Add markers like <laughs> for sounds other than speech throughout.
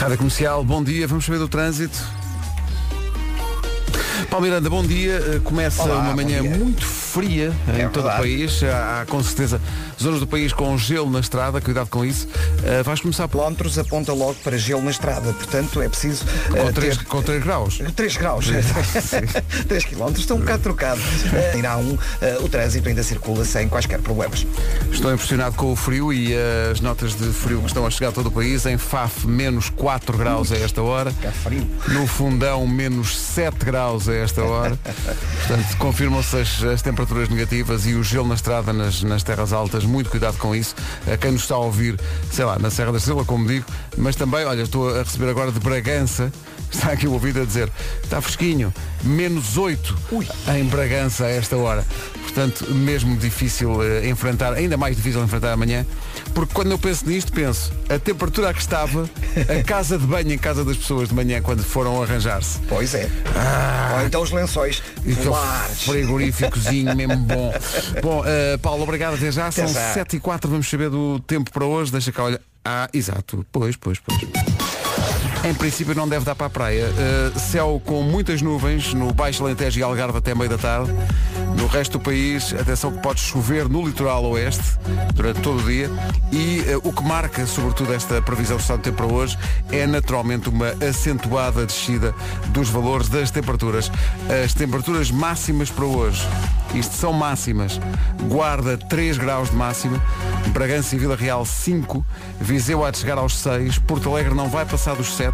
Rádio Comercial, bom dia, vamos saber do trânsito. Paulo Miranda, bom dia. Uh, Começa Olá, uma manhã muito fria É em todo o verdade. país. Há, há, com certeza zonas do país com gelo na estrada, cuidado com isso. Uh, vais começar por Quilómetros aponta logo para gelo na estrada, portanto é preciso com eh, 3, ter com 3 graus. 3 graus. 3 <laughs> quilómetros, estão um bocado trocados. Eh, Irá um, o trânsito ainda circula sem quaisquer problemas. Estou impressionado com o frio e as notas de frio que estão a chegar a todo o país. Em Faf, menos 4 graus a esta hora. Está frio. No fundão, menos 7 graus a esta hora. Portanto, confirmam-se as, as temperaturas negativas e o gelo na estrada nas, nas terras altas. Muito cuidado com isso. A quem nos está a ouvir, sei lá, na Serra da Estrela, como digo, mas também, olha, estou a receber agora de Bragança. <laughs> Está aqui o ouvido a dizer, está fresquinho, menos 8 em Bragança a esta hora. Portanto, mesmo difícil eh, enfrentar, ainda mais difícil enfrentar amanhã, porque quando eu penso nisto, penso, a temperatura a que estava, a casa de banho em casa das pessoas de manhã quando foram arranjar-se. Pois é. Ou então os lençóis frigoríficozinho mesmo bom. <laughs> Bom, eh, Paulo, obrigado até já. Até São já. 7 e 4, vamos saber do tempo para hoje. Deixa cá, olha. Ah, exato. Pois, pois, pois. Em princípio não deve dar para a praia. Uh, céu com muitas nuvens no Baixo Alentejo e Algarve até meio da tarde. No resto do país, atenção que pode chover no litoral oeste durante todo o dia. E uh, o que marca, sobretudo, esta previsão do estado do tempo para hoje é naturalmente uma acentuada descida dos valores das temperaturas. As temperaturas máximas para hoje, isto são máximas, Guarda 3 graus de máxima, Bragança e Vila Real 5, Viseu há de chegar aos 6, Porto Alegre não vai passar dos 7,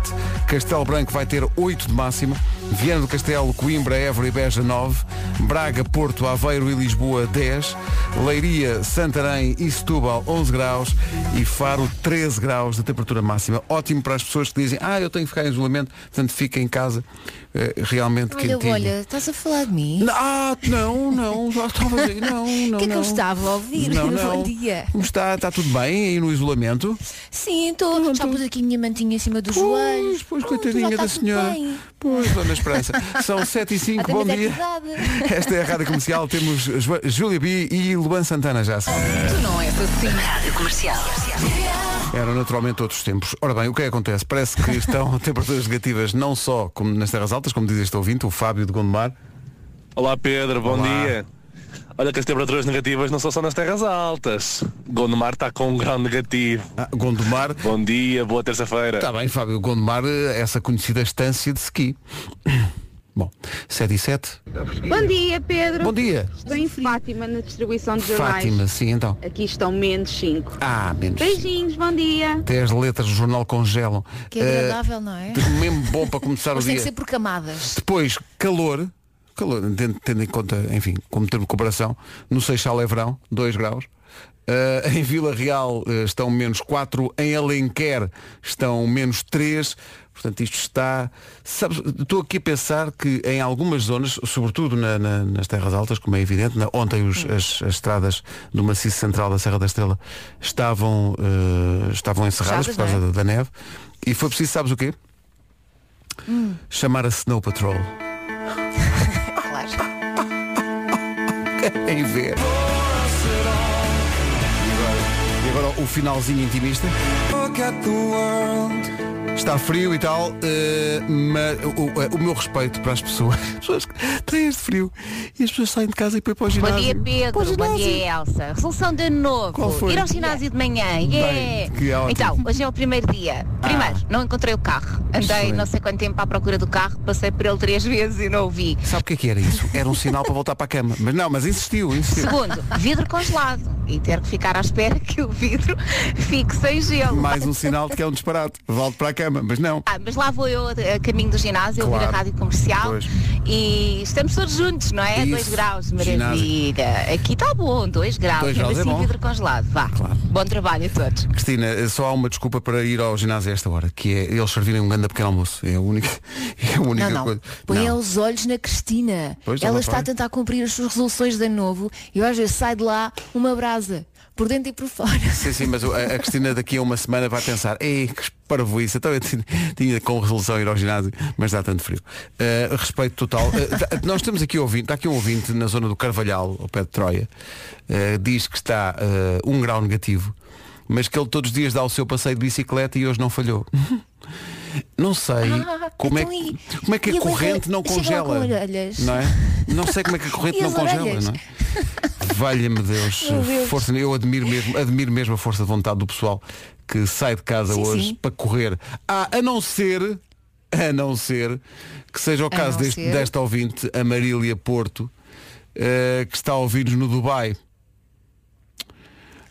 Castelo Branco vai ter 8 de máxima, Viana do Castelo, Coimbra, Évora e Beja 9, Braga, Porto, Aveiro e Lisboa 10, Leiria, Santarém e Setúbal 11 graus. E Faro 13 graus de temperatura máxima. Ótimo para as pessoas que dizem, ah, eu tenho que ficar em isolamento, portanto fica em casa realmente Olha, quentinho. olha, estás a falar de mim? Não, Ah, não, não, já estava a dizer, não, <laughs> não. O que é que não. eu estava a ouvir? Não, <laughs> Bom não. dia. Como está? Está tudo bem aí no isolamento? Sim, estou. Já pus aqui a minha mantinha em cima dos Pois, joelhos. pois, Pronto, coitadinha da senhora. bem. Pois, Dona Esperança. São 7 e 5, Até bom é dia. <laughs> Esta é a Rádio Comercial, temos Júlia B e Luan Santana já. Tu não és assim. Rádio Comercial. Eram naturalmente outros tempos. Ora bem, o que é que acontece? Parece que <laughs> estão temperaturas negativas não só como nas terras altas, como diz este ouvinte, o Fábio de Gondomar. Olá Pedro, bom Olá. dia. Olha que as temperaturas negativas não são só nas terras altas. Gondomar está com um grau negativo. Ah, Gondomar. Bom dia, boa terça-feira. Está bem, Fábio Gondomar, eh, essa conhecida estância de ski. Bom, 7 e 7. Bom dia, Pedro. Bom dia. Estou em Fátima na distribuição de jornais. Fátima, sim, então. Aqui estão menos 5. Ah, menos. Beijinhos, bom dia. Até as letras do jornal congelam. Que é agradável, não é? Mesmo bom para começar o Mas tem dia. que ser por camadas. Depois, calor. Calor, tendo, tendo em conta, enfim, como termo de comparação, no Seixal é verão, 2 graus. Eh, em Vila Real eh, estão menos 4, em Alenquer estão menos 3. Portanto, isto está. Sabes, estou aqui a pensar que em algumas zonas, sobretudo na- na- nas terras altas, como é evidente, na- ontem os- as, as estradas do maciço central da Serra da Estrela estavam, eh, estavam encerradas Fechadas, por causa é? da, da neve. E foi preciso, sabes o quê? Chamar a Snow Patrol. <laughs> Claro. em ver. E agora o finalzinho intimista. Está frio e tal, eh, mas o, o- o meu respeito para as pessoas, <laughs> as pessoas que têm este frio e as pessoas saem de casa e depois para o Bom ginásio. dia Para o Pedro, bom dia Elsa. Resolução de ano novo. Qual foi? Ir ao ginásio de manhã. Yeah. que ótimo. Então, hoje é o primeiro dia. Primeiro, não encontrei o carro. Andei Excelente. não sei quanto tempo à procura do carro, passei por ele três <laughs> vezes e não o vi. Sabe o que é que era isso? Era um sinal para voltar para a cama. Mas não, mas insistiu, insistiu. Segundo, vidro congelado. E ter que ficar à espera que o vidro <laughs> fique sem gelo. Mais um sinal de que é um disparate. Volto para a cama, mas não. Ah, mas lá vou eu a, caminho do ginásio, a ouvir Claro. a rádio comercial Pois. e estamos todos juntos, não é? Isso. 2 graus, Ginásio. maravilha. Aqui está bom, 2 graus, Dois graus é assim vidro congelado. Vá, Claro. bom trabalho a todos. Cristina, só há uma desculpa para ir ao ginásio a esta hora, que é eles servirem um grande pequeno almoço. É a única, <laughs> é a única Não, não. coisa. Põe Não. os olhos na Cristina. Pois, ela ela está vai. a tentar cumprir as suas resoluções de ano novo e às vezes sai de lá uma brasa. Por dentro e por fora. Sim, sim, mas a, a Cristina daqui a uma semana vai pensar, ei, que parvoíce, então eu tinha, tinha com resolução ir ao ginásio, mas dá tanto frio. Uh, respeito total. Uh, nós temos aqui ouvinte, está aqui um ouvinte na zona do Carvalhal, ao pé de Troia, uh, diz que está um grau negativo, mas que ele todos os dias dá o seu passeio de bicicleta e hoje não falhou. <laughs> Não sei Ah, como, é, então que- e- como é que a corrente não congela. Não é? Não sei como é que a <laughs> corrente não congela, não é? Valha-me Deus. Deus. Força, eu admiro mesmo, admiro mesmo a força de vontade do pessoal que sai de casa Sim, hoje sim. para correr. Ah, a não ser, a não ser que seja o A caso deste, ser. desta ouvinte, a Marília Porto, eh, que está a ouvir-nos no Dubai.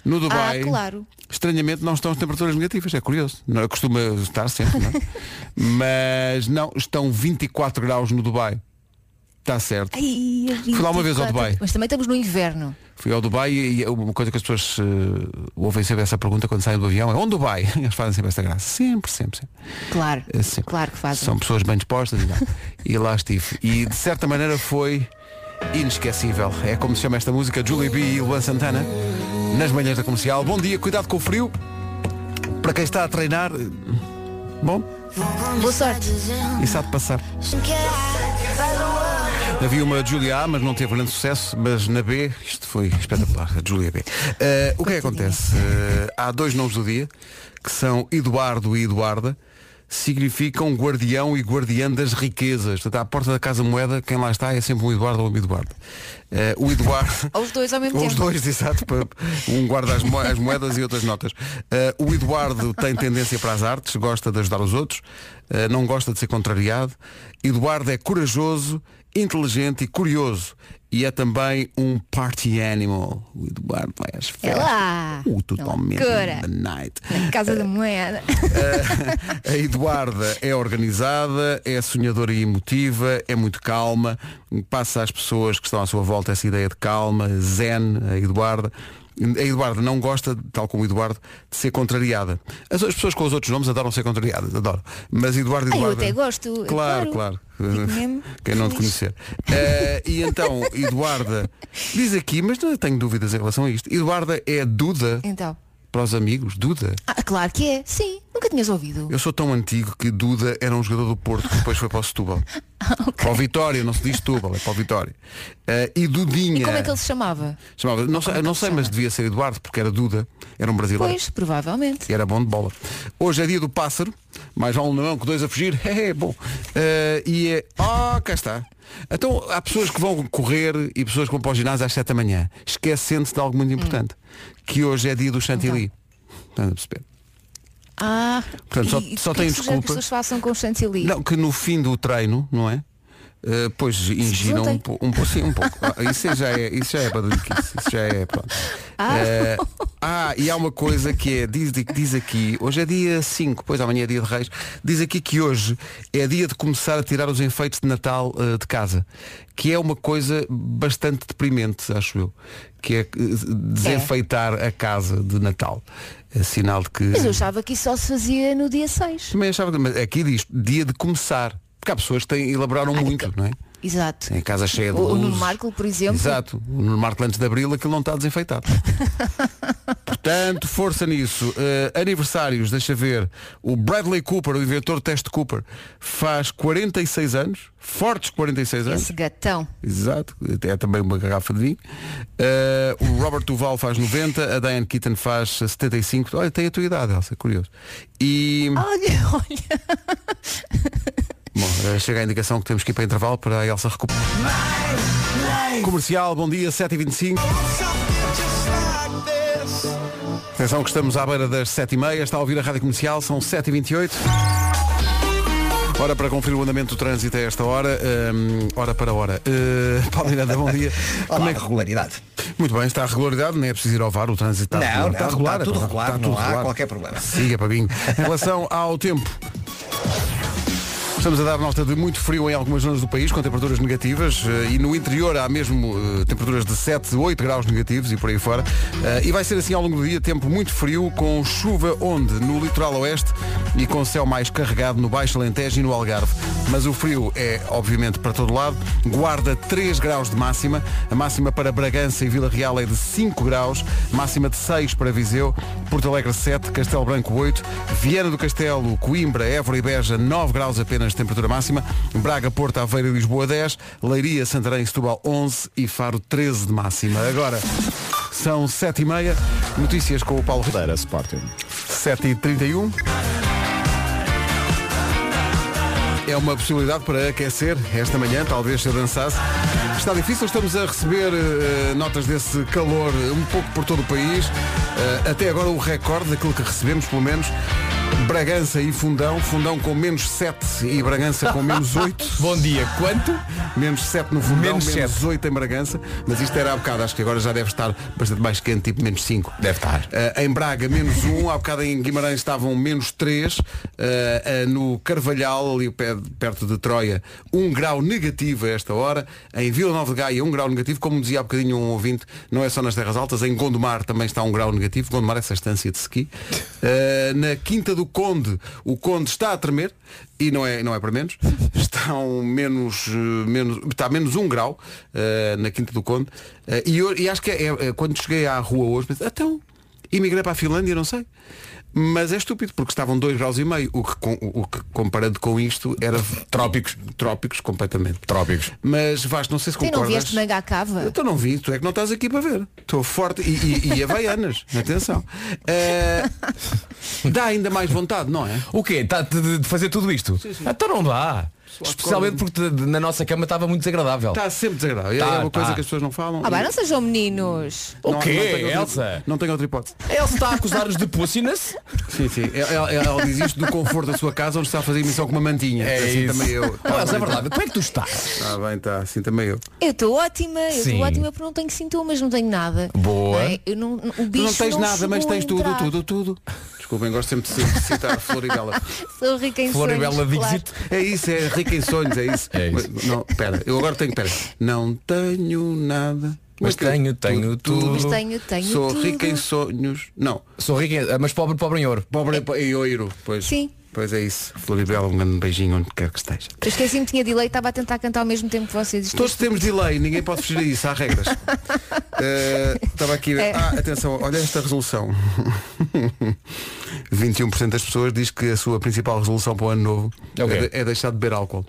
No Dubai. Ah, claro. Estranhamente não estão as temperaturas negativas, é curioso. Não costuma estar sempre, não é? <laughs> Mas não, estão 24 graus no Dubai. Está certo. Ai, Fui lá uma vez ao 24. Dubai. Mas também estamos no inverno. Fui ao Dubai e, e uma coisa que as pessoas eh, ouvem sempre essa pergunta quando saem do avião é onde Dubai? <laughs> Eles fazem sempre esta graça. Sempre, sempre, sempre. Claro. É sempre. Claro que fazem. São pessoas bem dispostas e, tal. <laughs> e lá estive. E de certa maneira foi inesquecível. É como se chama esta música, Julie B e Luan Santana, nas manhãs da comercial. Bom dia, cuidado com o frio. Para quem está a treinar, eh, bom, Boa sorte. isso há de passar. Havia uma Julia A, mas não teve grande sucesso, mas na B, isto foi espetacular, a Julia B. Eh, o que é que acontece? Eh, há dois nomes do dia, que são Eduardo e Eduarda, significam guardião e guardiã das riquezas. Portanto, à porta da Casa Moeda, quem lá está é sempre um Eduardo ou uma Eduarda. Eh, o Eduardo. <laughs> Ou os dois ao mesmo Os tempo. dois, exato. Um guarda as, mo- as moedas e outras notas. Eh, o Eduardo tem tendência para as artes, gosta de ajudar os outros, eh, não gosta de ser contrariado. Eduardo é corajoso, inteligente e curioso. E é também um party animal. O Eduardo vai às É festas. lá. Uh, totalmente the night. Na Casa da Moeda. Eh, a Eduarda é organizada, é sonhadora e emotiva, é muito calma, passa às pessoas que estão à sua volta essa ideia de calma, zen, a Eduarda. A Eduarda não gosta, tal como Eduardo, de ser contrariada. As, as pessoas com os outros nomes adoram ser contrariadas, adoram. Mas Eduardo e Ah, eu até gosto. Claro, Claro. claro. <laughs> Quem não te conhecer. Eh, e então, <laughs> Eduarda diz aqui, mas não tenho dúvidas em relação a isto. Eduarda é Duda Então. Para os amigos, Duda. Ah, claro que é. Sim. Nunca tinhas ouvido. Eu sou tão antigo que Duda era um jogador do Porto que depois foi para o Setúbal. <laughs> Ah, Para o Vitória, não se diz Setúbal, é para o Vitória. Eh, e Dudinha. E como é que ele se chamava? chamava, não, sei, é não sei, se mas devia ser Eduardo, porque era Duda, era um brasileiro. Pois, provavelmente. E era bom de bola. Hoje é dia do pássaro, mais vale um na mão que dois a fugir. <laughs> É, bom. Eh, e é. Oh, cá está. Então há pessoas que vão correr e pessoas que vão para o ginásio às 7 da manhã, esquecendo-se de algo muito importante, que hoje é dia do chantilly. Estás a perceber? Ah, Portanto, só- e, só é que sugere que as desculpa. pessoas façam com chantilly. Não, que no fim do treino, não é? Uh, pois ingiram um, Juntem. po- um, po- sim, um pouco. Ah, isso já é, isso já é badalhoquice, isso já é pronto. <laughs> Ah. Uh, ah, e há uma coisa que é, diz, diz aqui, hoje é dia 5, pois amanhã é dia de reis, diz aqui que hoje é dia de começar a tirar os enfeites de Natal uh, de casa, que é uma coisa bastante deprimente, acho eu, que é desenfeitar a casa de Natal. É sinal de que. Mas eu achava que isso só se fazia no dia 6. Também achava mas aqui diz dia de começar. Porque há pessoas que têm, elaboraram Ai, muito, que- não é? Exato. Tem a casa cheia de O- o. Nuno Marco, por exemplo. Exato. O Nuno Marco antes de Abril aquilo não está desenfeitado. <laughs> Portanto, força nisso. Eh, aniversários, deixa ver. O Bradley Cooper, o inventor do teste Cooper, faz 46 anos. Fortes 46 anos. Esse gatão. Exato, é também uma garrafa de vinho. Eh, o Robert Duval faz 90, a Diane Keaton faz 75. Olha, tem a tua idade, Elsa, curioso. E. Olha, <laughs> olha. Bom, eh, chega a indicação que temos que ir para intervalo para a Elsa recuperar. Comercial, bom dia, 7h25. Atenção que estamos à beira das 7h30, está a ouvir a Rádio Comercial, são 7h28. Hora para conferir o andamento do trânsito a esta hora, hum, hora para hora. Uh, Paulo Miranda, bom dia. <laughs> Olá, Como é que- regularidade. Muito bem, está a regularidade, não é preciso ir ao VAR, o trânsito está Não, regular. não, está está regular, tudo é pá, regular, está não tudo há regular. qualquer problema. Siga, Pabinho. <laughs> Em relação ao tempo, Estamos a dar nota de muito frio em algumas zonas do país, com temperaturas negativas, eh, e no interior há mesmo eh, temperaturas de 7, 8 graus negativos e por aí fora. Eh, E vai ser assim ao longo do dia, tempo muito frio, com chuva onde? No litoral oeste e com céu mais carregado no Baixo Alentejo e no Algarve. Mas o frio é, obviamente, para todo lado. Guarda 3 graus de máxima. A máxima para Bragança e Vila Real é de 5 graus. Máxima de 6 para Viseu. Porto Alegre 7, Castelo Branco 8. Viana do Castelo, Coimbra, Évora e Beja 9 graus apenas de temperatura máxima. Braga, Porto, Aveiro e Lisboa 10. Leiria, Santarém Setúbal 11 e Faro 13 de máxima. Agora são 7 e meia. Notícias com o Paulo Ribeiro. Para Sporting. 7 e 31 É uma possibilidade para aquecer esta manhã, talvez se eu dançasse. Está difícil, estamos a receber eh, notas desse calor um pouco por todo o país. Eh, até agora o recorde daquilo que recebemos, pelo menos. Bragança e Fundão, Fundão com menos 7 e Bragança com menos <laughs> 8. Bom dia. Quanto? Menos 7 no Fundão, Menos menos, sete. 8 em Bragança. Mas isto era há bocado, acho que agora já deve estar bastante mais quente, tipo menos 5. Deve estar. Uh, em Braga, menos 1, há bocado em Guimarães estavam menos 3, uh, uh, no Carvalhal, ali pe- perto de Troia, 1 grau negativo a esta hora, em Vila Nova de Gaia, 1 grau negativo, como dizia há bocadinho um ouvinte, não é só nas terras altas, em Gondomar também está 1 grau negativo, Gondomar é essa estância de ski. Uh, <laughs> na Quinta do Conde, o Conde está a tremer, e não é, não é para menos, <laughs> estão menos, uh, menos, está menos 1 grau uh, na Quinta do Conde, Uh, e, eu- e acho que é, é- quando cheguei à rua hoje, pensei, então, Imigrei para a Finlândia, não sei. Mas é estúpido, porque estavam 2 graus e meio, o que, com- o que comparando com isto era trópicos, trópicos completamente. Trópicos. Mas Vasco, não sei se Tu não concordas. vieste manga à cava? Então não vi, tu é que não estás aqui para ver. Estou forte e, e, e havaianas, <laughs> atenção. Eh, dá ainda mais vontade, não é? O quê? Tá de, de fazer tudo isto? Então não dá. Especialmente porque na nossa cama estava muito desagradável. Está sempre desagradável. Tá, é uma coisa tá. que as pessoas não falam. Ah, bem, não sejam meninos. O Não- quê, não tenho outra- Elsa? Não tenho outra hipótese. Ele está a acusar-nos de pussiness? Sim, sim. Ela, ela- ela diz isto do conforto da sua casa onde está a fazer emissão com uma mantinha. É assim isso. também eu. Oh, Elsa, é verdade. Como é que tu estás? Está bem, está. Assim também eu. Eu estou ótima, eu estou ótima porque não tenho sintomas, não tenho nada. Boa. Não é? Eu não, o Tu bicho não tens nada, mas tens tudo, entrar. tudo, tudo. Desculpem, gosto sempre de ci- citar Floribela. <laughs> Sou rica em Floribela sonhos, claro. Dixit. É isso, é rica em sonhos, é isso. É isso. Não, pera, eu agora tenho, pera. Não tenho nada. Mas tenho, tenho tudo. Mas tenho, tenho Sou tudo. rica em sonhos. Não, Sou rica, mas pobre, pobre em ouro. pobre em oiro. Pois, Sim. Pois é isso. Floribela, um grande beijinho onde quer que esteja. Eu esqueci-me que tinha delay, estava a tentar cantar ao mesmo tempo que vocês. Todos temos delay, ninguém pode fugir a isso, há regras. <laughs> Eh, Estava aqui a ver. É. Ah, atenção, olha esta resolução. <laughs> 21% das pessoas diz que a sua principal resolução para o ano novo É o quê? é, de- é deixar de beber álcool.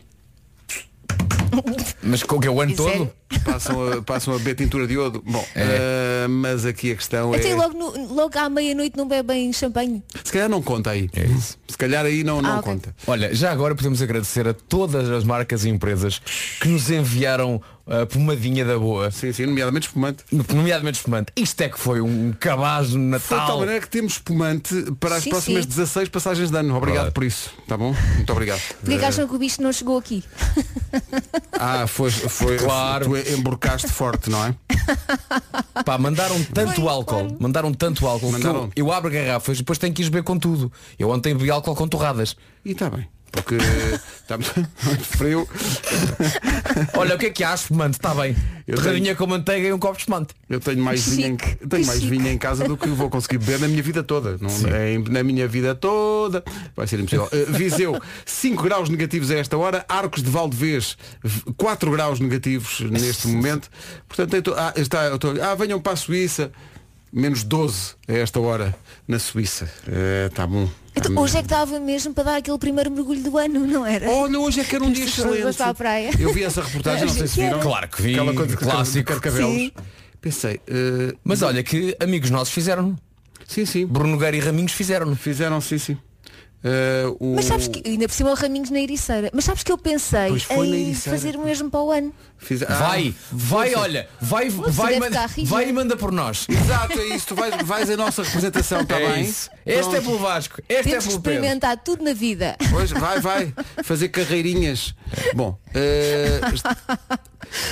Mas com o que é o ano Isso é- todo? Passam a, passam a beber tintura de iodo. Bom, É. eh, mas aqui a questão Até é. logo, no- logo à meia-noite não bebem champanhe. Se calhar não conta aí. É isso. Se calhar aí não, não Ah, ok. conta. Olha, já agora podemos agradecer a todas as marcas e empresas que nos enviaram a pomadinha da boa, Sim, sim, nomeadamente espumante. nomeadamente espumante. Isto é que foi um cabaz no Foi de tal Natal. maneira que temos espumante para as Sim, próximas sim. 16 passagens de ano. Obrigado Verdade. por isso. Tá bom? Muito obrigado. Porquê que acham que o bicho não chegou aqui? <laughs> Ah, foi, foi Claro. Tu emborcaste forte, não é? Pá, mandaram tanto Foi, álcool, claro. mandaram tanto álcool Mandaram. eu, eu abro garrafas e depois tenho que ir beber com tudo. Eu ontem bebi álcool com torradas. E está bem. Porque está muito frio. Olha, o que é que há, espumante? Está bem. Eu Torradinha com manteiga e um copo de espumante. Eu tenho mais Que vinho em, chique, tenho que mais chique. vinho em casa do que vou conseguir beber na minha vida toda. Não, é, na minha vida toda. Vai ser impossível. Uh, Viseu, 5 graus negativos a esta hora. Arcos de Valdevez, 4 graus negativos neste momento. Portanto, eu tô- ah, está, eu tô- ah, venham para a Suíça. Menos 12 a esta hora na Suíça. Está bom. Tá Então, hoje é que estava mesmo para dar aquele primeiro mergulho do ano, não era? Olha, hoje é que era um dia excelente. para a praia. Eu vi essa reportagem, não sei se <laughs> viram. Claro que vi, Aquela coisa de clássico. Carcavelos. Sim. Pensei, eh, Mas olha que amigos nossos fizeram. sim, sim. Bruno Nogueira e Raminhos fizeram. Fizeram, sim, sim. Eh, o... Mas sabes que, ainda por cima o Raminhos na Ericeira, mas sabes que eu pensei em fazer o mesmo para o ano. Fiz- Ah, Vai, vai, olha, vai, vai, manda- vai e manda por nós. Exato, é isso. Tu vais, vais a nossa representação, está É bem? isso. Este é pelo Vasco, este Temos é pelo Pedro. experimentar tudo na vida. Pois, vai, vai. Fazer carreirinhas. Bom, est-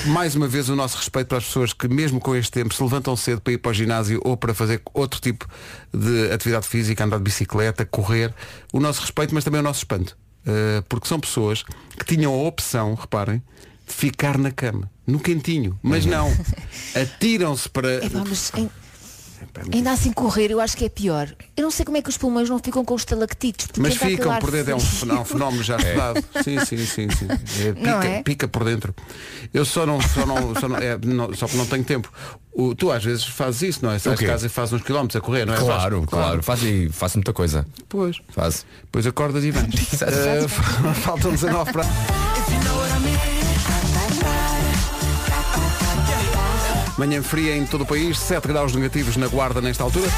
mais uma vez o nosso respeito para as pessoas que mesmo com este tempo se levantam cedo para ir para o ginásio ou para fazer outro tipo de atividade física, andar de bicicleta, correr. O nosso respeito, mas também o nosso espanto. Eh, porque são pessoas que tinham a opção, reparem, de ficar na cama, no quentinho. Mas não. <laughs> Atiram-se para. Epá, mas em- ainda assim correr eu acho que é pior. Eu não sei como é que os pulmões não ficam com estalactites. porque Mas ficam por dentro, é um, frio. fenó- um fenómeno já <laughs> estudado. Sim, sim, sim, sim. <laughs> É, pica, Não é? pica por dentro. Eu só não, só não, só não, é, não- só que não tenho tempo. O- tu às vezes fazes isso, não é? Sais de casa e fazes uns quilómetros a correr, não é? Claro, claro, Faz, aí- faço muita coisa. Pois. Faz. Depois acordas e vens. <laughs> Exato. Eh, faltam 19 para. Manhã fria em todo o país, 7 graus negativos na guarda nesta altura.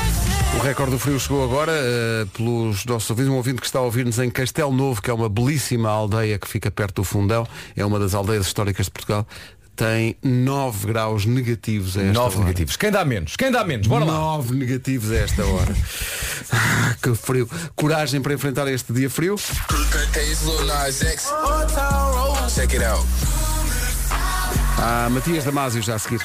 O recorde do frio chegou agora eh, pelos nossos ouvintes, um ouvinte que está a ouvir-nos em Castelo Novo, que é uma belíssima aldeia que fica perto do Fundão, é uma das aldeias históricas de Portugal. Tem 9 graus negativos a esta 9 hora. negativos. Quem dá menos? Quem dá menos? Bora lá. 9 negativos a esta hora. <laughs> Ah, que frio. Coragem para enfrentar este dia frio. Há Matias Damasio já a seguir.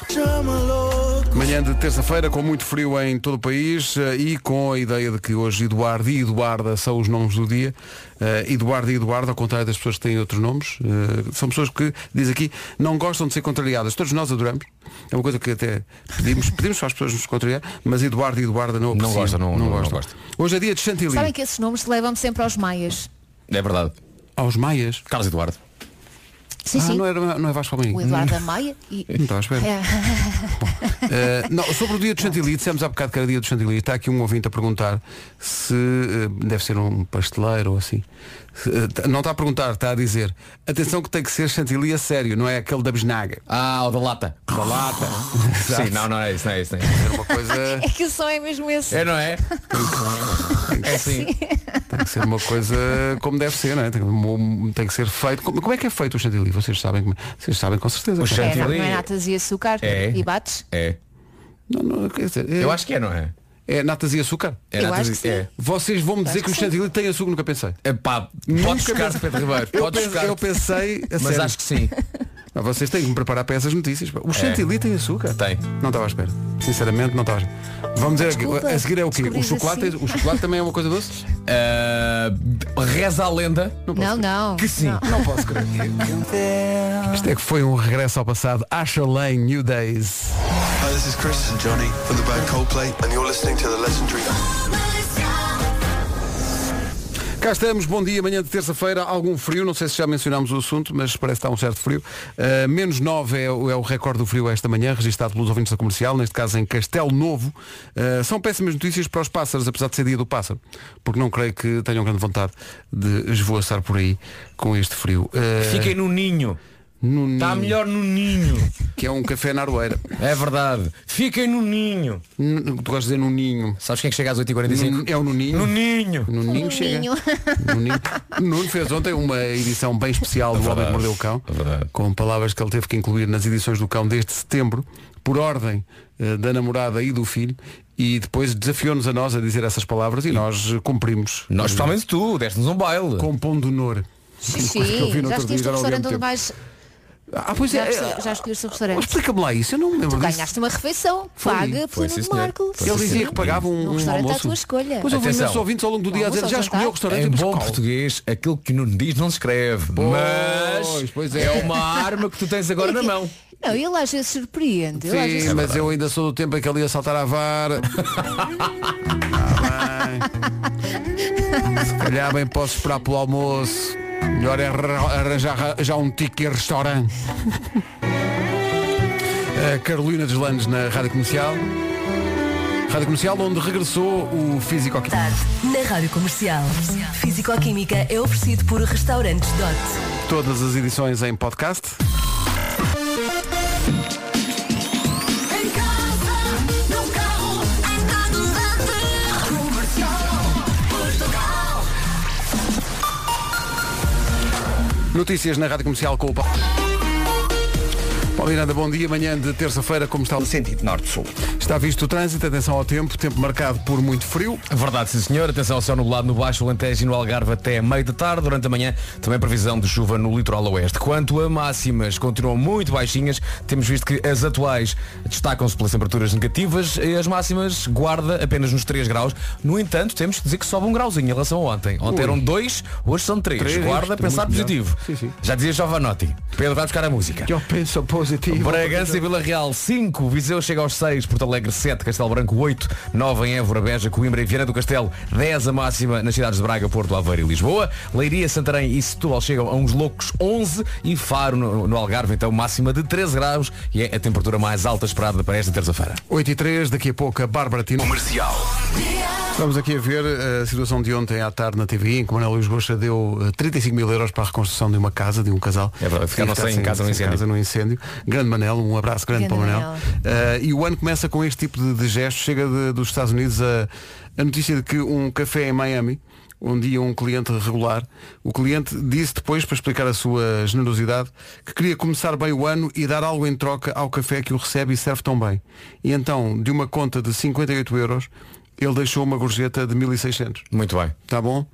Manhã de terça-feira com muito frio em todo o país eh, e com a ideia de que hoje Eduardo e Eduarda são os nomes do dia. Eh, Eduardo e Eduardo, ao contrário das pessoas que têm outros nomes, eh, são pessoas que, diz aqui, não gostam de ser contrariadas. Todos nós adoramos. É uma coisa que até pedimos, <laughs> pedimos para as pessoas nos contrariar, mas Eduardo e Eduarda não apreciam. gostam, não- não- não gostam. gostam. Hoje é dia de chantilly. Sabem que esses nomes se levam sempre aos maias. É verdade. Aos maias. Carlos Eduardo. Sim, ah, sim. Não, era, não é Vasco Palmeirinho. O Eduardo Maia e. Não estava à espera. É. Uh, não, sobre o dia do chantilly, dissemos há bocado que era dia do chantilly. Está aqui um ouvinte a perguntar se uh, deve ser um pasteleiro ou assim. Se, uh, não está a perguntar, está a dizer atenção que tem que ser chantilly a sério, não é aquele da besnaga. Ah, o da lata. Da lata. <laughs> Sim, não, não é isso, não é isso. Não é, É uma coisa. <laughs> É que o som é mesmo esse. é não é? É sim. Tem que ser uma coisa como deve ser, não é? Tem, tem que ser feito. Como, como é que é feito o chantilly? Vocês sabem, como- vocês sabem com certeza. O. É, chantilly. não é natas e açúcar É. e bates. É. Não, não, quer dizer, é, Eu acho que é, não é? É natas e açúcar. É Eu natas acho e- que sim. é. Vocês vão-me dizer que o chantilly tem açúcar, nunca pensei. É pá, Nunca podes buscar pensei- Pedro Ribeiro. Eu, Podes pensei, buscar. eu pensei, a Mas sério. acho que sim. <laughs> Mas vocês têm que me preparar para essas notícias. O chantilly tem açúcar? Tem. Não estava à espera. Sinceramente, não estava à espera. Vamos dizer, Desculpa, a seguir é o quê? O descobris chocolate, assim. o chocolate também é uma coisa doce? Ah, reza a lenda Não, não. que sim. Não. Não posso crer. Isto é que foi um regresso ao passado. Asher Lane, New Days. Hi, this is Chris and Johnny from the band Coldplay, and you're listening to the legendary. Cá estamos, bom dia, manhã de terça-feira, algum frio, não sei se já mencionámos o assunto, mas parece que está um certo frio. Uh, menos 9 é, o- é o recorde do frio esta manhã, registado pelos ouvintes da comercial, neste caso em Castelo Novo. Uh, são péssimas notícias para os pássaros, apesar de ser dia do pássaro, porque não creio que tenham grande vontade de esvoaçar por aí com este frio. Uh, Fiquem no ninho. No Está ninho, melhor no ninho. que é um café na aroeira. É verdade. Fiquem no ninho. N- Tu gostas de dizer no ninho. Sabes quem é que chega às 8h45? No- É o no ninho. No ninho. No ninho No chega. ninho. No ninho. Nuno fez ontem uma edição bem especial do Homem que Mordeu o Cão, é com palavras que ele teve que incluir nas edições do Cão desde setembro, por ordem eh, da namorada e do filho, e depois desafiou-nos a nós a dizer essas palavras e nós eh, cumprimos. Nós, principalmente tu, deste-nos um baile. Com pão de honor. Sim, Coisa que eu vi no já outro dia, estiveste já no restaurante muito onde mais. Ah, pois Já, é. escolhe- já escolheste o restaurante. Explica-me lá isso, eu não me lembro Tu disso. ganhaste uma refeição. Paga Foi, pelo sim, Nuno. Marco. Foi, Ele sim, dizia que pagava um, um restaurante à almoço. tua escolha. Pois houve imensos ouvintes ao longo do dia a dizer já escolheu o restaurante. Em bom português, aquilo que não diz não se escreve. mas pois é. é. uma arma que tu tens agora na mão. Não, ele às vezes surpreende. às vezes Sim, mas eu ainda sou do tempo em que ele ia saltar à vara. <laughs> Ah. Se calhar bem posso esperar pelo almoço. Melhor é arra- arranjar já um ticket restaurante. A Carolina Deslandes na Rádio Comercial. Rádio Comercial onde regressou o físico aqui. tarde, na Rádio Comercial. Físico-Química é oferecido por Restaurantes Dot. Todas as edições em podcast. Notícias na Rádio Comercial com o Paulo. Paulo Miranda, bom dia. Manhã de terça-feira, como está? No sentido norte-sul. Está visto o trânsito, atenção ao tempo, tempo marcado por muito frio. Verdade, sim senhor. Atenção ao céu nublado no Baixo Alentejo e no Algarve até meio da tarde. Durante a manhã também previsão de chuva no litoral oeste. Quanto a máximas, continuam muito baixinhas. Temos visto que as atuais destacam-se pelas temperaturas negativas e as máximas guarda apenas nos 3 graus. No entanto, temos que dizer que sobe um grauzinho em relação a ontem. Ontem Ui. eram 2, hoje são 3. Três, Guarda muito pensar positivo. Sim, sim. Já dizia Giovanotti. Pedro vai buscar a música. Eu penso positivo. Bragança e Vila Real 5, Viseu chega aos 6, Porto Alegre 7, Castelo Branco 8, 9 em Évora, Beja, Coimbra e Viana do Castelo 10 a máxima nas cidades de Braga, Porto, Aveiro e Lisboa, Leiria, Santarém e Setúbal chegam a uns loucos 11 e Faro no, no Algarve então máxima de 13 graus e é a temperatura mais alta esperada para esta terça-feira. 8 e 3, daqui a pouco a Bárbara Tino. Comercial. Estamos aqui a ver a situação de ontem à tarde na TV, em que Manuel Luís Gosta deu eh, 35 mil euros para a reconstrução de uma casa, de um casal. É verdade, ficaram sem ficado casa no incêndio. casa no incêndio. Grande Manel, um abraço grande, Grande para o Manel. Eh, e o ano começa com este tipo de, de gestos. Chega de- dos Estados Unidos a, a notícia de que um café em Miami, onde ia um cliente regular, o cliente disse depois, para explicar a sua generosidade, que queria começar bem o ano e dar algo em troca ao café que o recebe e serve tão bem. E então, de uma conta de 58 euros, ele deixou uma gorjeta de 1600. Muito bem. Tá bom?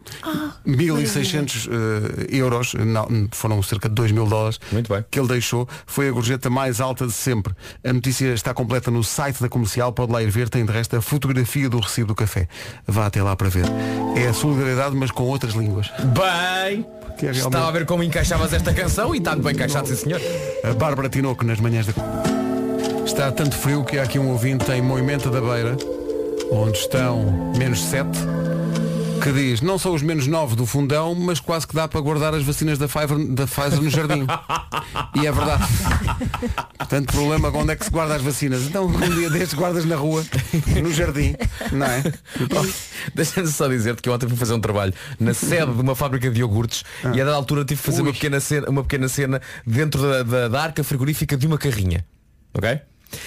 1.600 eh, euros, não, foram cerca de 2 mil dólares, Muito bem. que ele deixou. Foi a gorjeta mais alta de sempre. A notícia está completa no site da comercial, pode lá ir ver, tem de resto a fotografia do recibo do café. Vá até lá para ver. É a solidariedade, mas com outras línguas. Bem, Que é realmente- estava a ver como encaixavas esta canção e está bem encaixado, sim senhor. A Bárbara Tinoco nas manhãs da. Está tanto frio que há aqui um ouvinte em Moimenta da Beira, onde estão menos 7, que diz, não são os menos 9 do fundão, mas quase que dá para guardar as vacinas da Pfizer, da Pfizer no jardim. e é verdade. Portanto, problema onde é que se guarda as vacinas. Então um dia destes guardas na rua, no jardim, não é? <laughs> Deixa-me só dizer-te que ontem fui fazer um trabalho na sede de uma fábrica de iogurtes e a dada altura tive que fazer uma pequena, cena, uma pequena cena dentro da, da- da arca frigorífica de uma carrinha. Ok?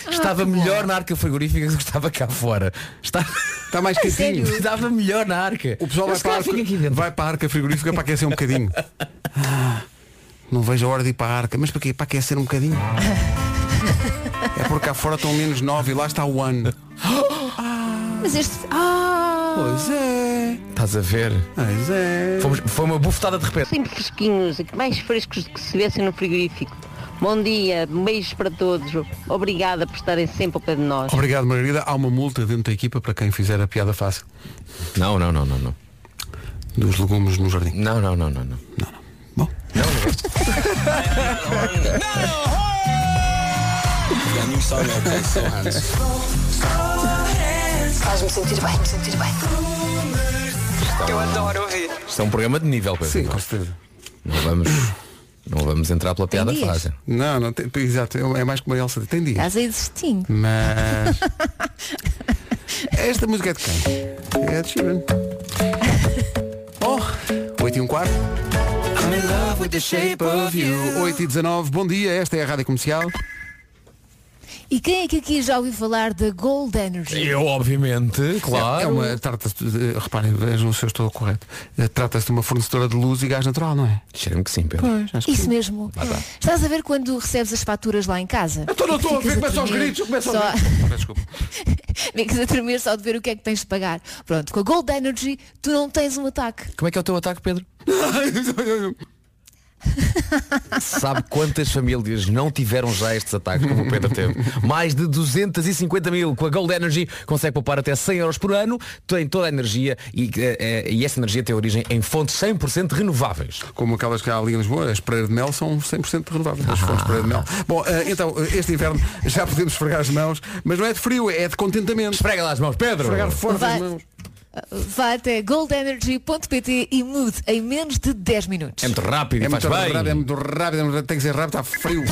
Estava melhor na arca frigorífica do que estava cá fora. Está, Está mais <laughs> quentinho. estava melhor na arca. O pessoal vai para, arca, vai para a arca frigorífica para aquecer um bocadinho. Ah, <laughs> não vejo a hora de ir para a arca. Mas para quê? Para aquecer um bocadinho? <laughs> É porque cá fora estão menos 9 e lá está o ano. <gasps> Mas este. Ah! Pois é. Estás a ver? Pois é. Fomos- foi uma bufetada de repente. Sempre fresquinhos, e mais frescos do que se viessem no frigorífico. Bom dia, beijos para todos. Obrigada por estarem sempre ao pé de nós. Obrigado, Margarida. Há uma multa dentro da equipa para quem fizer a piada fácil. Não, não, não, não, não. Dos legumes no jardim. Não, não, não, não, não. Bom. Faz-me sentir bem, me sentir bem. Eu adoro ouvir. Isto é um programa de nível, Pedro. Sim, com certeza. Não vamos, não vamos entrar pela piada dias. fácil. Não, não tem, exato, é mais como a Elsa. Tem dias. Estás aí desistinho. Mas. <laughs> Esta música é de quem? É de Sheeran. <laughs> Oh, 8 e um quarto. I'm in love with the shape of you. 8 e 19, bom dia, esta é a Rádio Comercial. E quem é que aqui já ouviu falar da Gold Energy? Eu, obviamente, claro. É uma, trata-se, de- reparem, vejam se eu estou correto. Eh, Trata-se de uma fornecedora de luz e gás natural, não é? Cheira-me que sim, Pedro. Pois, acho que Isso sim. mesmo. Estás a ver quando recebes as faturas lá em casa? Então não estou a ver, começa aos gritos, começa só... aos gritos. <laughs> Desculpa. <laughs> Ficas a tremer só de ver o que é que tens de pagar. Pronto, com a Gold Energy tu não tens um ataque. Como é que é o teu ataque, Pedro? <laughs> Sabe quantas famílias não tiveram já estes ataques como o Pedro teve? Mais de 250 mil. Com a Gold Energy consegue poupar até 100 euros por ano, tem toda a energia e, eh, eh, e essa energia tem origem em fontes 100% renováveis. Como aquelas que há ali em Lisboa, as Pereira de Mel são 100% renováveis. As fontes Pereira de Mel. Bom, eh, então, este inverno já podemos esfregar as mãos, mas não é de frio, é de contentamento. Esfrega lá as mãos, Pedro! Esfregar forte as mãos. Vá até goldenergy.pt e mude em menos de 10 minutos. É muito rápido É e faz muito bem. rápido, é muito rápido, é muito- tem que ser rápido, está frio.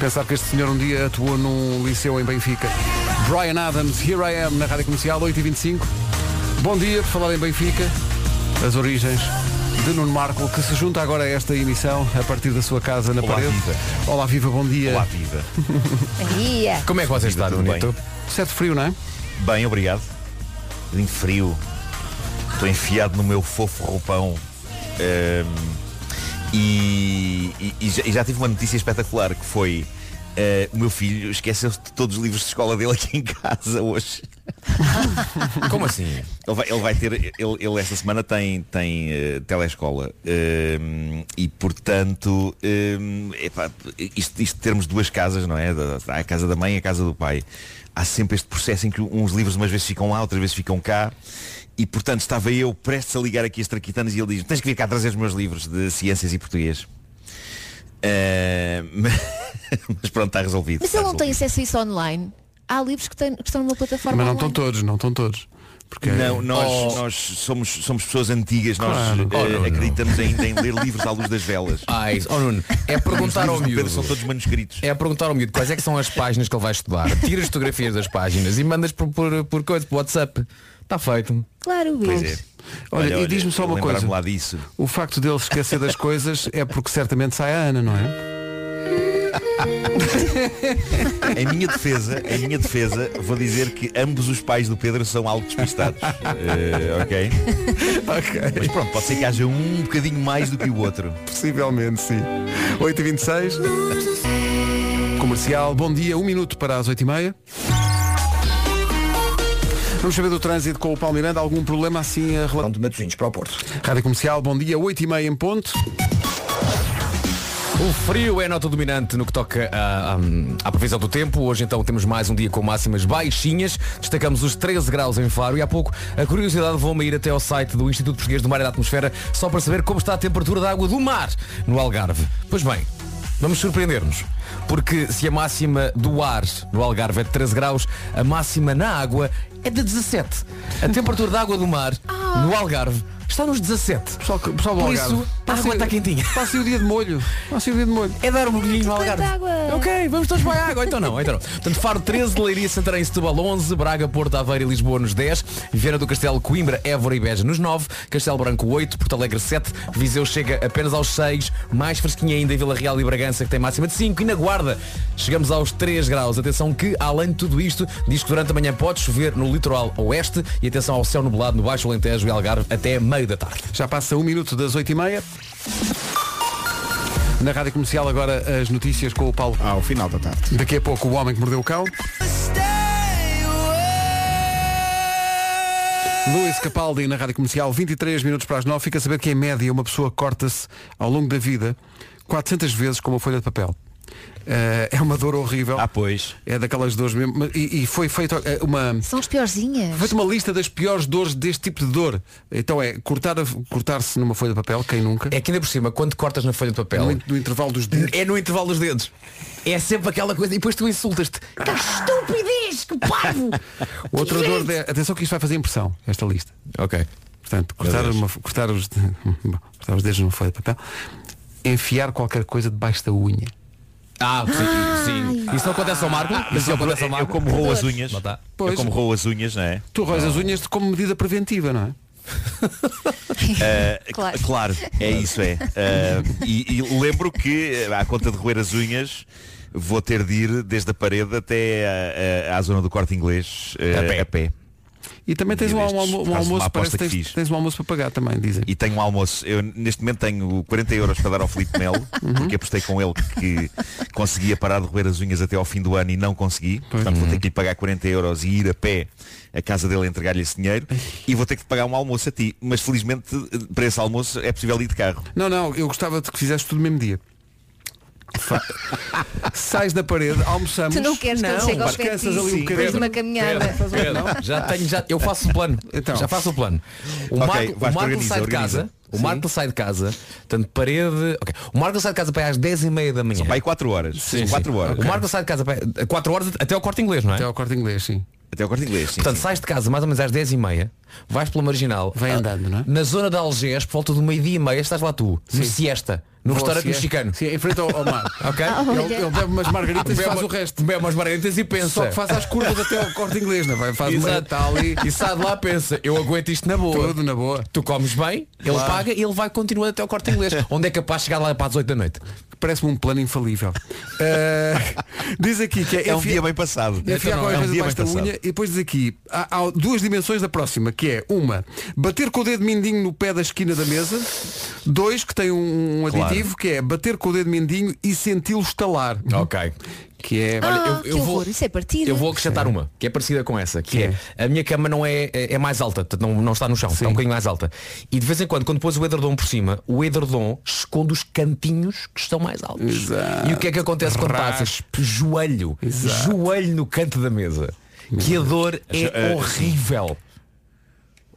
Pensar que este senhor um dia atuou num liceu em Benfica. Brian Adams, Here I Am, na Rádio Comercial, 8h25. Bom dia, por falar em Benfica, as origens de Nuno Marco, que se junta agora a esta emissão a partir da sua casa na Olá, parede. Viva. Olá, viva, bom dia. Olá, viva. Ia. Como é que você está, Tudo Nunito? bem? Certo frio, não é? Bem, obrigado. Um frio. Estou enfiado no meu fofo roupão. Ehm, e, e- e já, e já tive uma notícia espetacular que foi eh, o meu filho esqueceu-se de todos os livros de escola dele aqui em casa hoje. <laughs> Como assim? Ele vai, ele vai ter, ele, ele esta semana tem, tem eh, telescola Ehm, e portanto epá, isto, isto termos duas casas, não é? Da- Há a casa da mãe e a casa do pai. Há sempre este processo em que uns livros umas vezes ficam lá, outras vezes ficam cá. E portanto estava eu prestes a ligar aqui as traquitanas e ele diz, tens que vir cá trazer os meus livros de ciências e português. Eh, <laughs> mas pronto, está resolvido. Mas está ele não tem acesso a isso online. Há livros que, têm- que estão numa plataforma Mas não estão online. todos, não estão todos. Porque Não, nós, Oh. nós somos, somos pessoas antigas, nós Claro. eh, Oh, Nuno. acreditamos ainda em ler livros à luz das velas. Ai, oh Nuno, é perguntar ao miúdo. são todos manuscritos. É perguntar ao miúdo quais é que são as páginas que ele vai estudar. Tira as fotografias das páginas e mandas por, por, por coisa, por WhatsApp. Está feito. Claro, Pois É. Olha, e diz-me só uma coisa. lá disso. O facto dele esquecer das coisas é porque certamente sai a Ana, não é? <laughs> Em minha defesa, em minha defesa, vou dizer que ambos os pais do Pedro são algo despistados. Eh, ok? Mas pronto, pode ser que haja um bocadinho mais do que o outro. Possivelmente, sim. 8h26. Comercial, bom dia, um minuto para as 8h30. Vamos saber do trânsito com o Paulo Miranda. Algum problema assim a relação de Matosinhos para o Porto. Rádio Comercial, bom dia, 8h30 em ponto. O frio é a nota dominante no que toca à, à- à previsão do tempo. Hoje então temos mais um dia com máximas baixinhas. Destacamos os 13 graus em Faro e há pouco a curiosidade levou-me a ir até ao site do Instituto Português do Mar e da Atmosfera só para saber como está a temperatura da água do mar no Algarve. Pois bem, vamos surpreender-nos. Porque se a máxima do ar no Algarve é de 13 graus, a máxima na água é de 17. A temperatura da água do mar no Algarve está nos 17. Pessoal, pessoal do Por Algarve, isso, a água está quentinha. Passem o dia de molho. Passem o dia de molho. É dar um mergulhinho no Quanta Algarve. água. Ok, vamos todos para a água. Então não, então não. Portanto, Faro 13, Leiria, Santarém, Setúbal 11, Braga, Porto, Aveiro e Lisboa nos 10, Viana do Castelo, Coimbra, Évora e Beja nos 9, Castelo Branco 8, Porto Alegre 7, Viseu chega apenas aos 6, mais fresquinha ainda em Vila Real e Bragança que tem máxima de 5 e na Guarda chegamos aos 3 graus. Atenção que, além de tudo isto, diz que durante a manhã pode chover no litoral oeste e atenção ao céu nublado no Baixo Alentejo e Algarve até meio da tarde. Já passa um minuto das 8h30. Na Rádio Comercial agora as notícias com o Paulo. Ao final da tarde. Daqui a pouco o Homem que Mordeu o Cão. Luís Capaldi na Rádio Comercial, 23 minutos para as 9. Fica a saber que em média uma pessoa corta-se ao longo da vida 400 vezes com uma folha de papel. Eh, é uma dor horrível. Ah, pois. É daquelas dores mesmo. E, e foi feita eh, uma. São as piorzinhas. Feita uma lista das piores dores deste tipo de dor. Então é cortar a- cortar-se numa folha de papel, quem nunca? É que ainda por cima, quando cortas na folha de papel, No, no intervalo dos dedos. é no intervalo dos dedos. É sempre aquela coisa. E depois tu insultas-te. Que estupidez, que parvo! <laughs> Outra dor de... Atenção que isto vai fazer impressão, esta lista. Ok. Portanto, cortar, uma- cortar, os, <laughs> cortar os dedos numa folha de papel. Enfiar qualquer coisa debaixo da unha. Ah, sim, sim. Isso não acontece ao Marco? Mas isso acontece ao Eu Marco? como roo as unhas. Não tá. Eu Pois. como roo as unhas, não é? Tu roes as unhas como medida preventiva, não é? <laughs> Eh, Claro. claro, é isso, é. Eh, e, e lembro que, eh, à conta de roer as unhas, vou ter de ir desde a parede até a- a- à zona do corte inglês eh, A pé. E também tens um, dia destes, almo- um almoço, parece que tens, fiz. tens um almoço para pagar também, dizem. E tenho um almoço. Eu neste momento tenho 40 euros para dar ao Filipe Melo, <laughs> Uhum. porque apostei com ele que conseguia parar de roer as unhas até ao fim do ano e não consegui. Portanto vou ter que lhe pagar 40 euros e ir a pé à casa dele entregar-lhe esse dinheiro e vou ter que te pagar um almoço a ti. Mas felizmente para esse almoço é possível ir de carro. Não, não, eu gostava de que fizesse tudo no mesmo dia. Sais da parede, almoçamos. Tu não queres que ele chegue ao pé de ali um de bocadinho. uma caminhada. Pedro, já tenho, já, eu faço o plano. Então. Já faço o plano. O Ok, Marco, o Marco organiza, sai de organiza. casa. O Marco sai de casa, portanto, parede. ok. O Marco sai de casa para aí às 10 e meia da manhã. Vai 4 horas. Sim, São sim. 4 horas. O Marco sai de casa para 4 horas até ao corte inglês, não é? Até ao corte inglês, sim. Até ao corte inglês. Sim, Portanto, sim. sais de casa mais ou menos às 10 e meia, vais pela marginal. Vai ah, andando, não é? Na zona de Algés, por volta do meio-dia e meia, estás lá tu, no siesta, no restaurante Siesta. mexicano. Sim, em frente ao, ao mar. <laughs> Ok? Ele, ele bebe umas margaritas e Bebe faz o resto. Bebe umas margaritas e pensa. Só que faz as curvas até ao corte inglês, não é? vai? Faz uma Exato. está ali. E sai de lá pensa, eu aguento isto na boa. Tudo na boa. Tu comes bem, ele Claro. paga e ele vai continuar até ao corte inglês. <laughs> Onde é capaz de chegar lá para as 8 da noite? Parece-me um plano infalível. <laughs> Eh, diz aqui que é, É um dia bem passado. enfiar É qualquer um coisa dia bem passado. unha e depois diz aqui há, há duas dimensões da próxima que é uma bater com o dedo mindinho no pé da esquina da mesa dois que tem um, um Claro. Que é bater com o dedo mindinho e senti-lo estalar Ok. que é Ah, eu- eu que vou- horror, isso é partida. Eu vou acrescentar uma, que é parecida com essa, que Que é, a minha cama não é, é, é mais alta, portanto, não, não está no chão, está um bocadinho mais alta. E de vez em quando, quando pôs o edredom por cima, o edredom esconde os cantinhos que estão mais altos. Exato. E o que é que acontece quando passas? Joelho. Exato. Joelho no canto da mesa. Que a dor é horrível.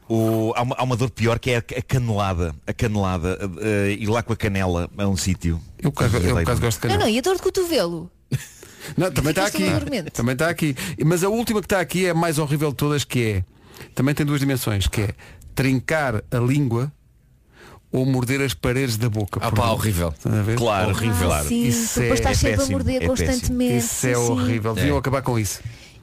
O- há, uma, há uma dor pior que é a, a canelada. A canelada. eh, ir lá com a canela a um sítio. eu por acaso, eu por acaso gosto de Não, canela não, e a dor de cotovelo? <laughs> Não, também está aqui também está aqui mas a última que está aqui é a mais horrível de todas que é também tem duas dimensões, que é trincar a língua ou morder as paredes da boca. Ah pá, horrível. Estás a ver? Claro, Horrível. claro. Sim, Isso depois é- estás é sempre a péssimo, morder é péssimo. constantemente. Isso é sim. horrível. Deviam É. acabar com isso.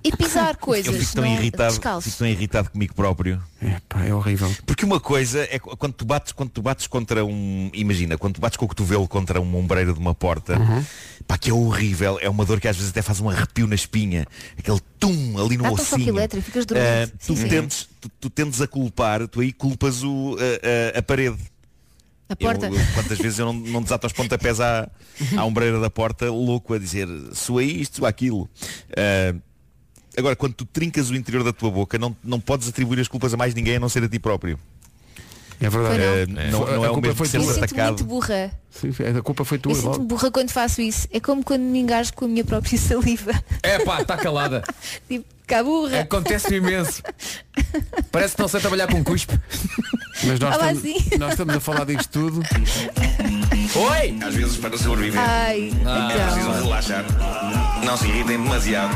E pisar coisas. <laughs> Eu fico tão não é? irritado, Descalço. fico tão irritado comigo próprio. É, pá, é horrível. Porque uma coisa é qu- quando tu bates, quando tu bates contra um. Imagina, quando tu bates com o cotovelo contra uma ombreira de uma porta, Uhum. pá, que é horrível, é uma dor que às vezes até faz um arrepio na espinha, aquele tum ali no Ah, ossinho. elétrico, ficas. Ah, tu, Sim, tu, tu tendes a culpar, tu aí culpas o, a, a- a parede. A porta. Eu- eu- quantas vezes eu não, não desato aos pontapés à, à ombreira da porta, louco a dizer sua isto, sua aquilo. Ah, agora, quando tu trincas o interior da tua boca, não, não podes atribuir as culpas a mais ninguém a não ser a ti próprio. É verdade. Foi Ah, não, não A é o culpa mesmo foi seres Eu sinto atacado. muito burra. Sim, a culpa foi tua. Eu sinto-me burra quando faço isso. É como quando me engasgo com a minha própria saliva. É pá, está calada. <laughs> tipo, cá burra. Acontece imenso. Parece que não sei trabalhar com cuspe. Mas nós, Ah, estamos, sim. nós estamos a falar disto tudo. <laughs> Oi! Às vezes para sobreviver Ai, Ah. é preciso então. relaxar. Não se irritem demasiado.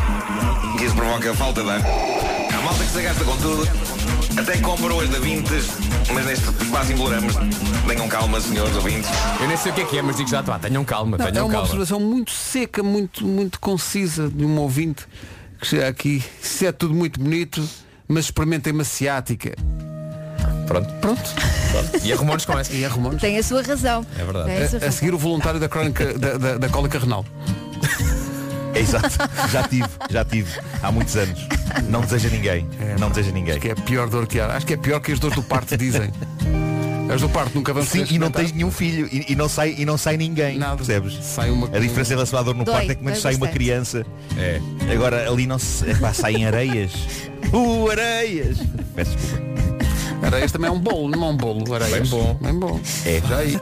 Que isso provoca falta de ar. Há malta que se gasta com tudo. Até compra hoje da Vintes. Mas neste espaço imploramos. Tenham calma, senhores ouvintes. Eu nem sei o que é que é, mas digo já, pá, tenham calma, Não, é tenham uma calma. observação muito seca, muito, muito concisa de um ouvinte que chega aqui. Isso é tudo muito bonito, mas experimentem uma ciática. Pronto. Pronto. E arrumou-nos com essa. E arrumamos. Tem a sua razão. É verdade. Tem a sua A, a razão. seguir o voluntário da crónica da, da, da cólica renal. É exato, já tive, já tive, há muitos anos. Não deseja ninguém, não deseja ninguém. Acho que é a pior dor que há. Acho que é pior que as dores do parto dizem. As do parto nunca vamos Sim, e não tens nenhum filho e, e não sai, e não sai ninguém, Nada. percebes? Sai uma A diferença em relação à dor no Dói, parto é que menos dói sai uma bastante. criança. É. Agora ali não se. Epá, saem areias. <laughs> Uh, areias! Peço desculpa. Areias também é um bolo, não é um bolo. Areias. Bem bom. Bem bom. É. Já aí.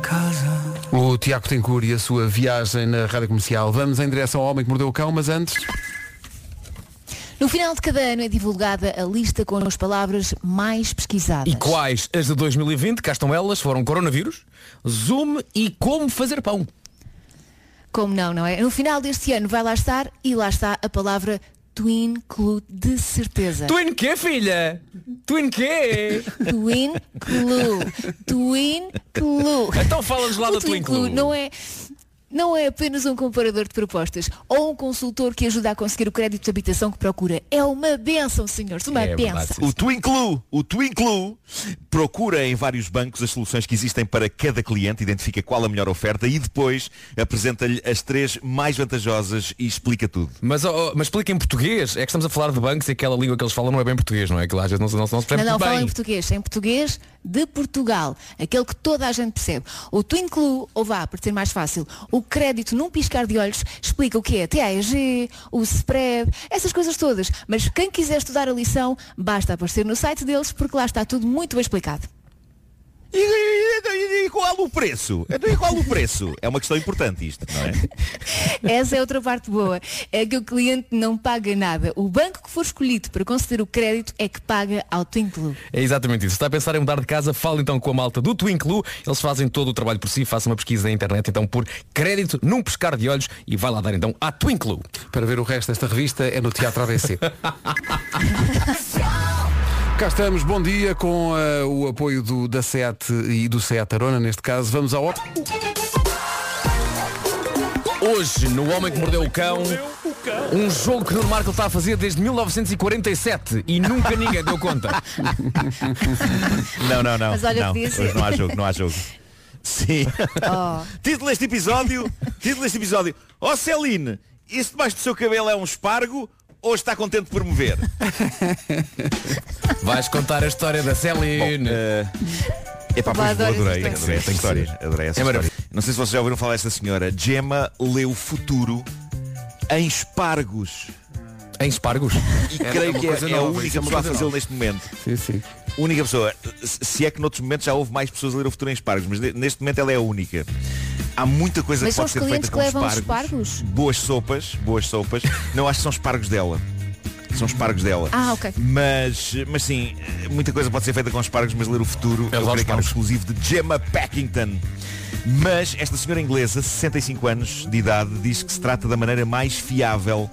O Tiago Tencour e a sua viagem na rádio comercial. Vamos em direção ao homem que mordeu o cão, mas antes. No final de cada ano é divulgada a lista com as palavras mais pesquisadas. E quais as de 2020, cá estão elas, foram coronavírus, Zoom e como fazer pão. Como não, não é? No final deste ano vai lá estar e lá está a palavra Twin Clue de certeza. Twin quê, filha? Twin quê? Twin Clue. Twin Clue. Então fala-nos lá O da Twin Clue. Não é, não é apenas um comparador de propostas ou um consultor que ajuda a conseguir o crédito de habitação que procura. É uma benção, senhores. Uma É benção. O Twinklu, o Twinklu procura em vários bancos as soluções que existem para cada cliente, identifica qual a melhor oferta e depois apresenta-lhe as três mais vantajosas e explica tudo. Mas, oh, mas explica em português. É que estamos a falar de bancos e aquela língua que eles falam não é bem português, não é? Que lá às vezes não, se- não, se- não se Não, percebe não, fala bem. em português. Em português de Portugal. Aquele que toda a gente percebe. O Twin Clue, ou vá, para ser mais fácil, o crédito num piscar de olhos explica o que é TAEG, o spread, essas coisas todas. Mas quem quiser estudar a lição, basta aparecer no site deles porque lá está tudo muito bem explicado. E, e- e- e qual o preço? Então, E qual o preço? É uma questão importante isto, não é? <laughs> Essa é outra parte boa. É que o cliente não paga nada. O banco que for escolhido para conceder o crédito é que paga ao Twin Clue. É exatamente isso. Se está a pensar em mudar de casa, fale então com a malta do Twinklu. Eles fazem todo o trabalho por si. Faça uma pesquisa na internet então por crédito num pescar de olhos e vai lá dar então à Twinklu. Para ver o resto desta revista é no Teatro ABC. <laughs> Cá estamos, bom dia, com eh, o apoio do, da SEAT e do SEAT Arona, neste caso. Vamos ao. Hoje, no Homem que Mordeu o Cão, um jogo que Nuno Marco está a fazer desde 1947 e nunca ninguém deu conta. <laughs> Não, não, não. Mas olha, não. ser. Hoje não há jogo, não há jogo. <laughs> Sim. Oh. título deste episódio, título deste episódio. Ó oh, Celine, isso debaixo do seu cabelo é um espargo ou está contente por me ver? <laughs> Vais contar a história da Celine. É pá, Pá, pois adoro adorei, essa adorei essa história. história. Adorei essa É história. Não sei se vocês já ouviram falar desta senhora. Gemma leu o futuro em espargos. Em espargos? E É creio uma que é, é a única é pessoa a fazê-lo neste momento. Sim, sim. Única pessoa. Se é que noutros momentos já houve mais pessoas a ler o futuro em espargos, mas ne- neste momento ela é a única. Há muita coisa Mas que são pode ser clientes feita que com espargos. espargos? Boas sopas, boas sopas. Não acho que são espargos dela. São espargos dela. Ah, ok. Mas, mas sim, muita coisa pode ser feita com espargos, mas ler o futuro Eu eu creio que é um exclusivo de Gemma Packington. Mas esta senhora inglesa, 65 anos de idade, diz que se trata da maneira mais fiável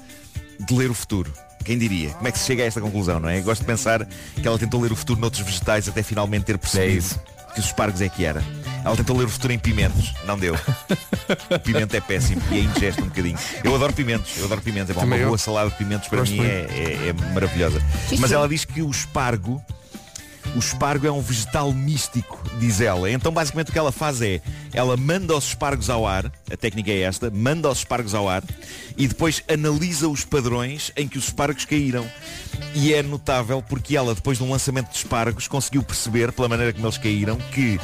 de ler o futuro. Quem diria? Como é que se chega a esta conclusão, não é? Gosto de pensar que ela tentou ler o futuro noutros vegetais até finalmente ter percebido que os espargos é que era. Ela tentou ler o futuro em pimentos. Não deu. O pimento é péssimo e é indigesto um bocadinho. Eu adoro pimentos. Eu adoro pimentos. É bom, uma boa salada de pimentos para Gosto mim é, é- é maravilhosa. Mas ela diz que o espargo o espargo é um vegetal místico, diz ela. Então basicamente o que ela faz é, ela manda os espargos ao ar, a técnica é esta, manda os espargos ao ar e depois analisa os padrões em que os espargos caíram. E é notável porque ela, depois de um lançamento de espargos, conseguiu perceber, pela maneira como eles caíram, que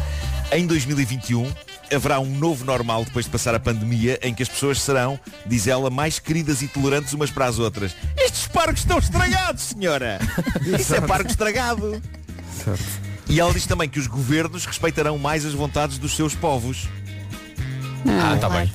em 2021 haverá um novo normal depois de passar a pandemia em que as pessoas serão, diz ela, mais queridas e tolerantes umas para as outras. Estes espargos estão estragados, senhora! <laughs> Isso é espargo estragado! E ela diz também que os governos respeitarão mais as vontades dos seus povos. Ah, tá bem.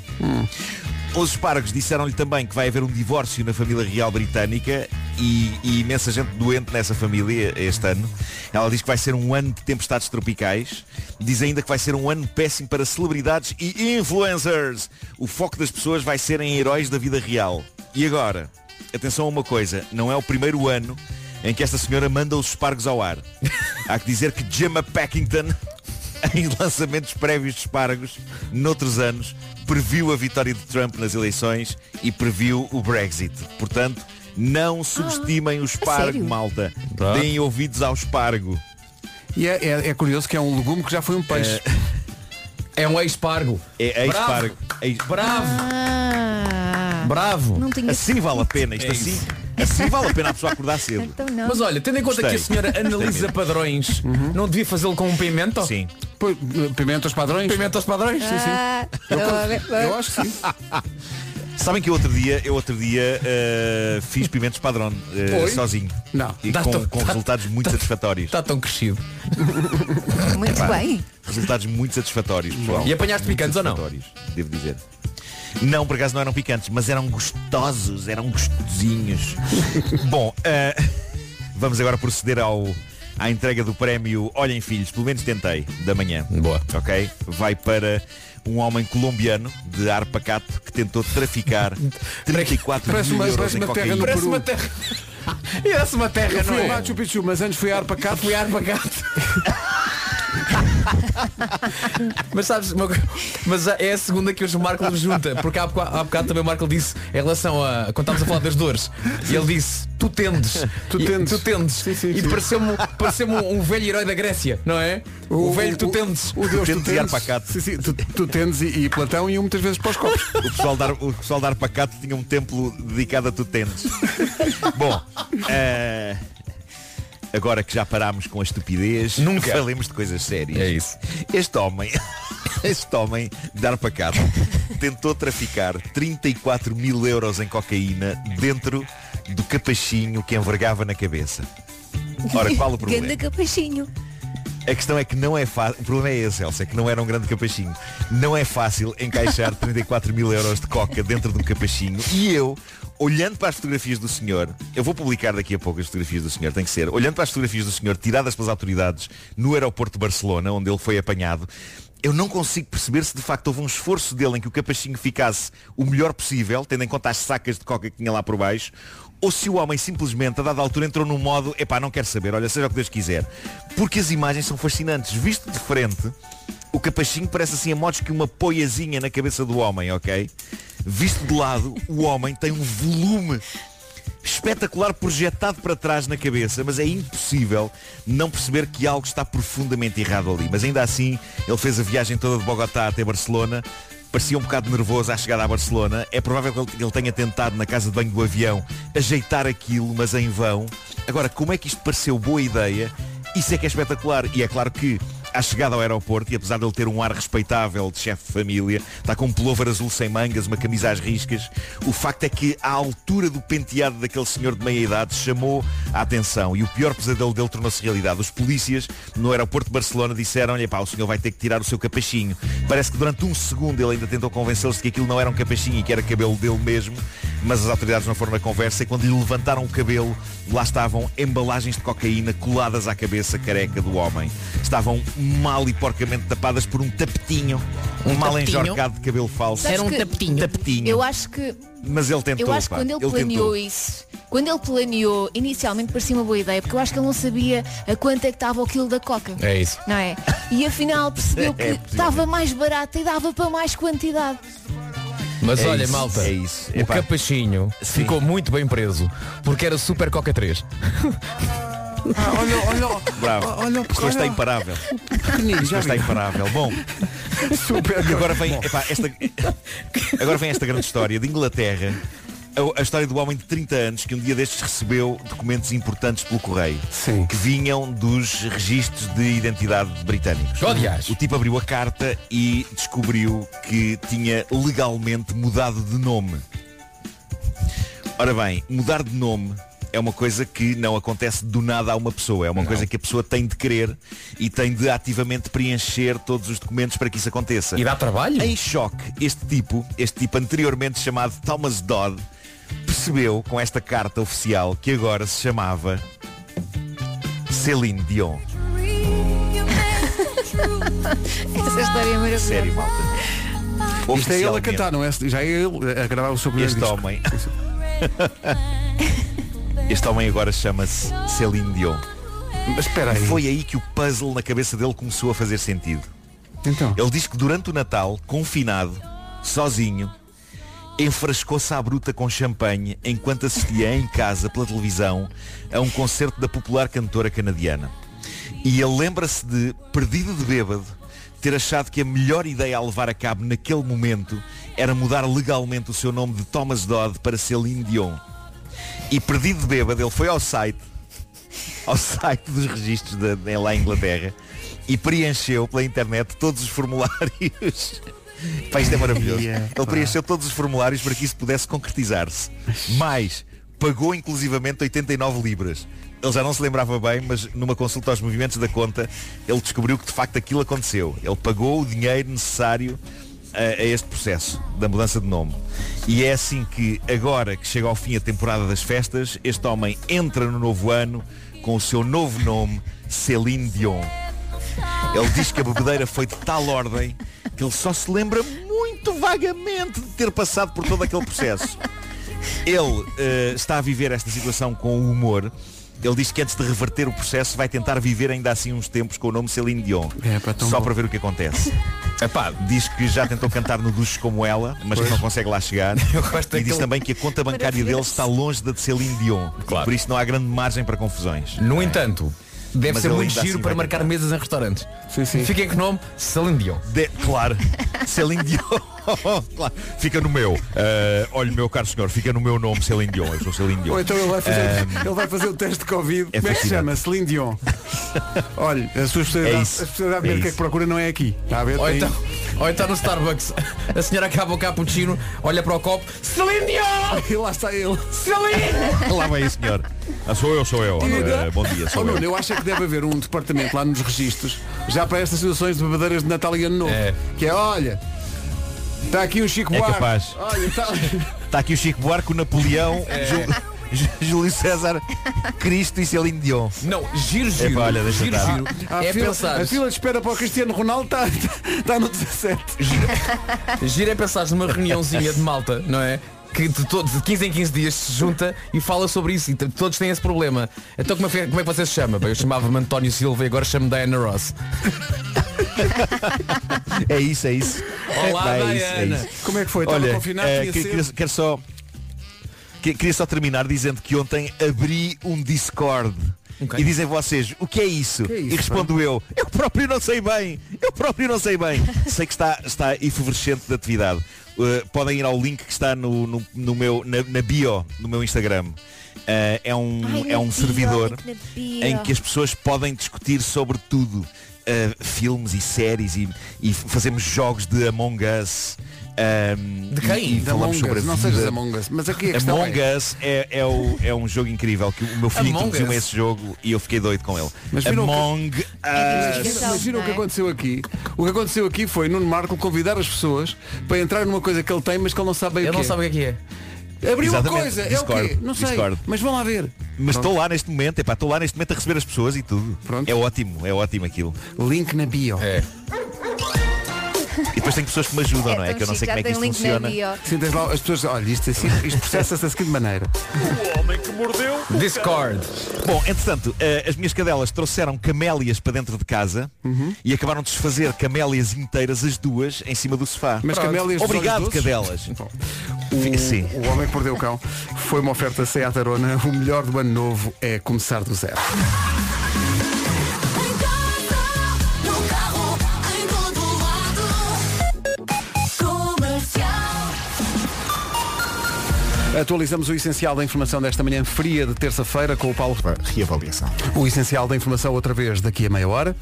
Os espargos disseram-lhe também que vai haver um divórcio na família real britânica e, e imensa gente doente nessa família este ano. Ela diz que vai ser um ano de tempestades tropicais. Diz ainda que vai ser um ano péssimo para celebridades e influencers. O foco das pessoas vai ser em heróis da vida real. E agora, atenção a uma coisa, não é o primeiro ano em que esta senhora manda os espargos ao ar. <laughs> Há que dizer que Gemma Packington <laughs> em lançamentos prévios de espargos, noutros anos, previu a vitória de Trump nas eleições e previu o Brexit. Portanto, não subestimem o espargo, malta. Tá. Deem ouvidos ao espargo. E é, é- é curioso que é um legume que já foi um peixe. É um ex-pargo. É ex-pargo. Bravo. Ah, Bravo. Não tinha- Assim vale a pena. Isto É assim, assim vale a pena a pessoa acordar cedo. Então não. Mas olha, tendo em conta Gostei. que a senhora analisa padrões, não devia fazê-lo com um pimento? Sim. Pois, Pimenta aos padrões? Pimento aos padrões? Sim, sim. Ah, Eu, eu- eu acho que sim. <laughs> Sabem que eu outro dia, eu outro dia eh, fiz pimentos padrão Foi? sozinho. Não. E Tá com, tão- com tá- resultados muito satisfatórios. Está tão crescido. <laughs> Muito Epá, bem. Resultados muito satisfatórios, pessoal. E apanhaste Muito picantes ou não? Devo dizer. Não, por acaso não eram picantes, mas eram gostosos, eram gostosinhos. <laughs> Bom, eh, vamos agora proceder ao, à entrega do prémio Olhem Filhos, pelo menos tentei, da manhã. Boa. Ok? Vai para um homem colombiano de ar pacato que tentou traficar <laughs> 34 Parece mil uma- euros parece em uma terra no Peru. uma terra. <laughs> Parece uma terra, fui não a é? Machu Picchu, mas antes fui a Arpacato. Fui a Arpacato. <laughs> <laughs> mas sabes, uma mas é a segunda que hoje o Marco nos junta, porque há bocado, há bocado também o Marco disse em relação a quando estávamos a falar das dores, e ele disse, tu tendes, Tu E- tendes. tu tendes. Sim, sim, e pareceu-me pareceu um velho herói da Grécia, não é? O, velho tu tendes. O Deus tu Tendes e tendes. Arpacato. Sim, sim, tu, tu tendes e, e Platão iam muitas vezes para os copos. O pessoal, dar, o pessoal de Arpacato tinha um templo dedicado a tutendes. <laughs> Bom, eh, agora que já parámos com a estupidez, <laughs> Nunca. falemos de coisas sérias. É isso. Este homem, <laughs> este homem de Arpacato tentou traficar 34 mil euros em cocaína dentro do capachinho que envergava na cabeça. Ora, qual o <laughs> problema? Ganda capachinho. A questão é que não é fácil. O problema é esse, Elsa, é que não era um grande capachinho. Não é fácil encaixar 34 mil euros de coca dentro de um capachinho. E eu, olhando para as fotografias do senhor, eu vou publicar daqui a pouco as fotografias do senhor, tem que ser, olhando para as fotografias do senhor tiradas pelas autoridades no aeroporto de Barcelona, onde ele foi apanhado, eu não consigo perceber se de facto houve um esforço dele em que o capachinho ficasse o melhor possível, tendo em conta as sacas de coca que tinha lá por baixo, ou se o homem simplesmente, a dada altura, entrou num modo, epá, não quero saber, olha, seja o que Deus quiser. Porque as imagens são fascinantes. Visto de frente, o capachinho parece assim a modos que uma poiazinha na cabeça do homem, ok? Visto de lado, o homem tem um volume espetacular projetado para trás na cabeça, mas é impossível não perceber que algo está profundamente errado ali. Mas ainda assim, ele fez a viagem toda de Bogotá até Barcelona. Parecia um bocado nervoso à chegada a Barcelona. É provável que ele- tenha tentado na casa de banho do avião ajeitar aquilo, mas em vão. Agora, como é que isto pareceu boa ideia? Isso é que é espetacular. E é claro que à chegada ao aeroporto, e apesar de ele ter um ar respeitável de chefe de família, está com um pullover azul sem mangas, uma camisa às riscas, o facto é que a altura do penteado daquele senhor de meia idade chamou a atenção e o pior pesadelo dele tornou-se realidade. Os polícias no aeroporto de Barcelona disseram-lhe, pá, o senhor vai ter que tirar o seu capachinho. Parece que durante um segundo ele ainda tentou convencê-los de que aquilo não era um capachinho e que era cabelo dele mesmo, mas as autoridades não foram na conversa e quando lhe levantaram o cabelo, lá estavam embalagens de cocaína coladas à cabeça careca do homem. Estavam mal e porcamente tapadas por um tapetinho, um, mal tapetinho? enjorcado de cabelo falso. Sabes que tapetinho. Eu acho que Mas ele tentou, eu acho que pá, quando ele, ele planeou tentou. isso, Quando ele planeou, inicialmente parecia uma boa ideia, porque eu acho que ele não sabia a quanto é que estava o quilo da coca. É isso. Não é? E afinal percebeu <laughs> que É estava mais barata e dava para mais quantidade. Mas É olha, isso, malta, é isso. o Epá. capachinho ficou muito bem preso, porque era Super Coca 3. Ah, olha, olha, Bravo. olha, está imparável. Já está imparável. Bom, <laughs> Super e agora vem, epá, esta, agora vem esta grande história de Inglaterra. A, a história do homem de 30 anos que um dia destes recebeu documentos importantes pelo correio Sim. que vinham dos registros de identidade britânicos. Oh, aliás. O tipo abriu a carta e descobriu que tinha legalmente mudado de nome. Ora bem, mudar de nome é uma coisa que não acontece do nada a uma pessoa. É uma coisa que a pessoa tem de querer e tem de ativamente preencher todos os documentos para que isso aconteça. E dá trabalho? Em choque, este tipo, este tipo anteriormente chamado Thomas Dodd, percebeu com esta carta oficial que agora se chamava Celine Dion. <laughs> Essa história é maravilhosa. Sério, malta. Isto é ele a cantar, não é? Já é ele a gravar o seu primeiro Este disco. homem. <laughs> Este homem agora chama-se Celine Dion. Mas espera aí. Foi aí que o puzzle na cabeça dele começou a fazer sentido. Então. Ele diz que durante o Natal, confinado, sozinho, enfrascou-se à bruta com champanhe enquanto assistia em casa pela televisão a um concerto da popular cantora canadiana. E ele lembra-se de, perdido de bêbado, ter achado que a melhor ideia a levar a cabo naquele momento era mudar legalmente o seu nome de Thomas Dodd para Celine Dion. E perdido de bêbado, ele foi ao site, ao site dos registros da, lá em Inglaterra e preencheu pela internet todos os formulários. Pá, isto é maravilhoso. Yeah, Ele preencheu todos os formulários para que isso pudesse concretizar-se. Mais, pagou inclusivamente 89 libras. Ele já não se lembrava bem, mas numa consulta aos movimentos da conta, ele descobriu que de facto aquilo aconteceu. Ele pagou o dinheiro necessário a, a este processo da mudança de nome. E é assim que, agora que chega ao fim a temporada das festas, este homem entra no novo ano com o seu novo nome, Celine Dion. Ele diz que a bebedeira foi de tal ordem que ele só se lembra muito vagamente de ter passado por todo aquele processo. Ele eh, está a viver esta situação com humor. Ele diz que antes de reverter o processo vai tentar viver ainda assim uns tempos com o nome Celine Dion. É, pá, só bom. para ver o que acontece. Epá, Diz que já tentou cantar no duche como ela, mas que não consegue lá chegar. <laughs> Eu gosto E diz também que a conta bancária dele está longe da de Celine Dion. Claro. Por isso não há grande margem para confusões. no entanto, deve Mas ser muito ainda giro assim para marcar mesas em restaurantes. Sim, sim. Fiquem com o nome Celine Dion. De- claro, <laughs> Celine Dion. <laughs> claro. Fica no meu. Eh, olha, meu caro senhor, fica no meu nome, Celine Dion. Eu sou Celine Dion. Ou então ele vai fazer, Ahm, ele vai fazer o teste de Covid. é Como é que se chama? Celine Dion. Olha, a sua especialidade, É a especialidade de É que é que procura não é aqui. Está a ver? Ou então, ou então no Starbucks, a senhora acaba o cappuccino, olha para o copo, Celine Dion! <laughs> E lá está ele. Celine! Lá vai senhor. Ah, sou eu, sou eu. Eh, bom dia, Oh, sou Nuno, eu. eu acho que deve haver um departamento lá nos registros já para estas situações de bebedeiras de Natal e Ano Novo. É. Que é, olha, está aqui um Chico É Buarque. capaz. Olha, está... Está <laughs> aqui o Chico Buarque, o Napoleão, É. Jú- Jú- Júlio César, Cristo e Celine Dion. Não, giro, giro. Epá, olha, deixa giro, giro. A, É fila, pensar. a fila de espera para o Cristiano Ronaldo está, está no 17. Giro é pensar numa reuniãozinha de malta, não é? Que de, todos, de 15 em 15 dias se junta e fala sobre isso e todos têm esse problema. Então como é, que- como é que você se chama? Bem, eu chamava-me António Silva e agora chamo Diana Ross. É isso, é isso. Olá, é isso, é Diana. isso. Como é que foi? Estava Olha, confinado, que- cedo. queria, quero só que- queria só terminar dizendo que ontem abri um Discord. Ok. E dizem vocês, o que é isso? Que é isso, e respondo eu, eu próprio não sei bem, eu próprio não sei bem. <laughs> sei que está, está efervescente de atividade. Uh, podem ir ao link que está no, no, no meu, na, na bio do meu Instagram. Uh, é um, Ai, é um bio, servidor em que as pessoas podem discutir sobre tudo. Uh, filmes e séries e, e fazemos jogos de Among Us. Um, De quem? E, e falamos Among sobre a Us, não sejas Among Us. Mas aqui a questão Among é, Us é, é, o- é um jogo incrível que o meu filho Among introduziu-me Us? esse jogo e eu fiquei doido com ele. Mas viram o que- Among Us. Imagina- Imagina o que é? aconteceu aqui. O que aconteceu aqui foi Nuno Marco convidar as pessoas para entrar numa coisa que ele tem, mas que ele não sabe bem Ele o que não é. sabe o que é que é. Abriu uma Exatamente, coisa, é o Discord, quê? Não sei. Discord. Mas vão lá ver. Mas estou lá neste momento, epá, estou lá neste momento a receber as pessoas e tudo. Pronto. É ótimo, é ótimo aquilo. Link na bio. É. E depois tem pessoas que me ajudam, É não é? Que eu não sei como é que isto na funciona. Sim, tens lá, as pessoas, olha, isto, assim, isto processa-se da seguinte maneira. O homem que mordeu. Discord. Bom, entretanto, eh, as minhas cadelas trouxeram camélias para dentro de casa e acabaram de desfazer camélias inteiras, as duas, em cima do sofá. Mas Pronto. camélias Obrigado, cadelas. O, Sim. o Homem que Mordeu o Cão foi uma oferta sem Arona. O melhor do ano novo é começar do zero. Atualizamos o essencial da informação desta manhã fria de terça-feira com o Paulo. Reavaliação. O essencial da informação outra vez daqui a meia hora.